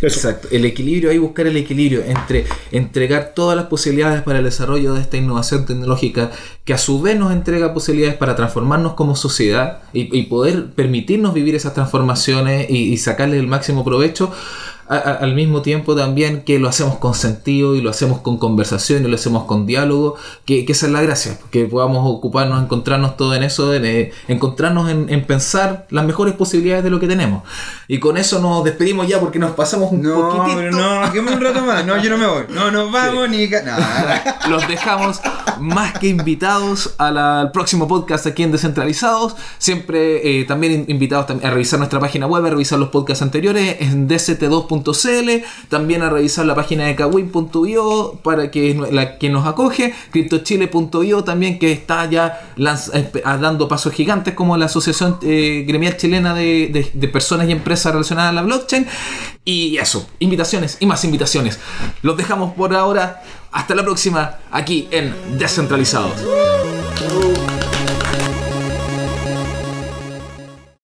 Exacto, el equilibrio, ahí buscar el equilibrio entre entregar todas las posibilidades para el desarrollo de esta innovación tecnológica, que a su vez nos entrega posibilidades para transformarnos como sociedad y, y poder permitirnos vivir esas transformaciones y, y sacarle el máximo provecho, a- a- al mismo tiempo también que lo hacemos con sentido y lo hacemos con conversación y lo hacemos con diálogo, que, que esa es la gracia, que podamos ocuparnos, encontrarnos todo en eso, en, eh, encontrarnos en, en pensar las mejores posibilidades de lo que tenemos. Y con eso nos despedimos ya porque nos pasamos un No, poquitito. no, nos quedamos un rato más. No, yo no me voy. No, nos vamos ni. ca- No, [LAUGHS] Los dejamos más que invitados a la- al próximo podcast aquí en Descentralizados. Siempre eh, también in- invitados a revisar nuestra página web, a revisar los podcasts anteriores en dct2.cl. También a revisar la página de kawin.io para que la que nos acoge. CryptoChile.io también que está ya ah, dando pasos gigantes como la Asociación eh, Gremial Chilena de Personas y Empresas Relacionadas a la Blockchain. Y eso, invitaciones y más invitaciones. Los dejamos por ahora. Hasta la próxima aquí en Descentralizados.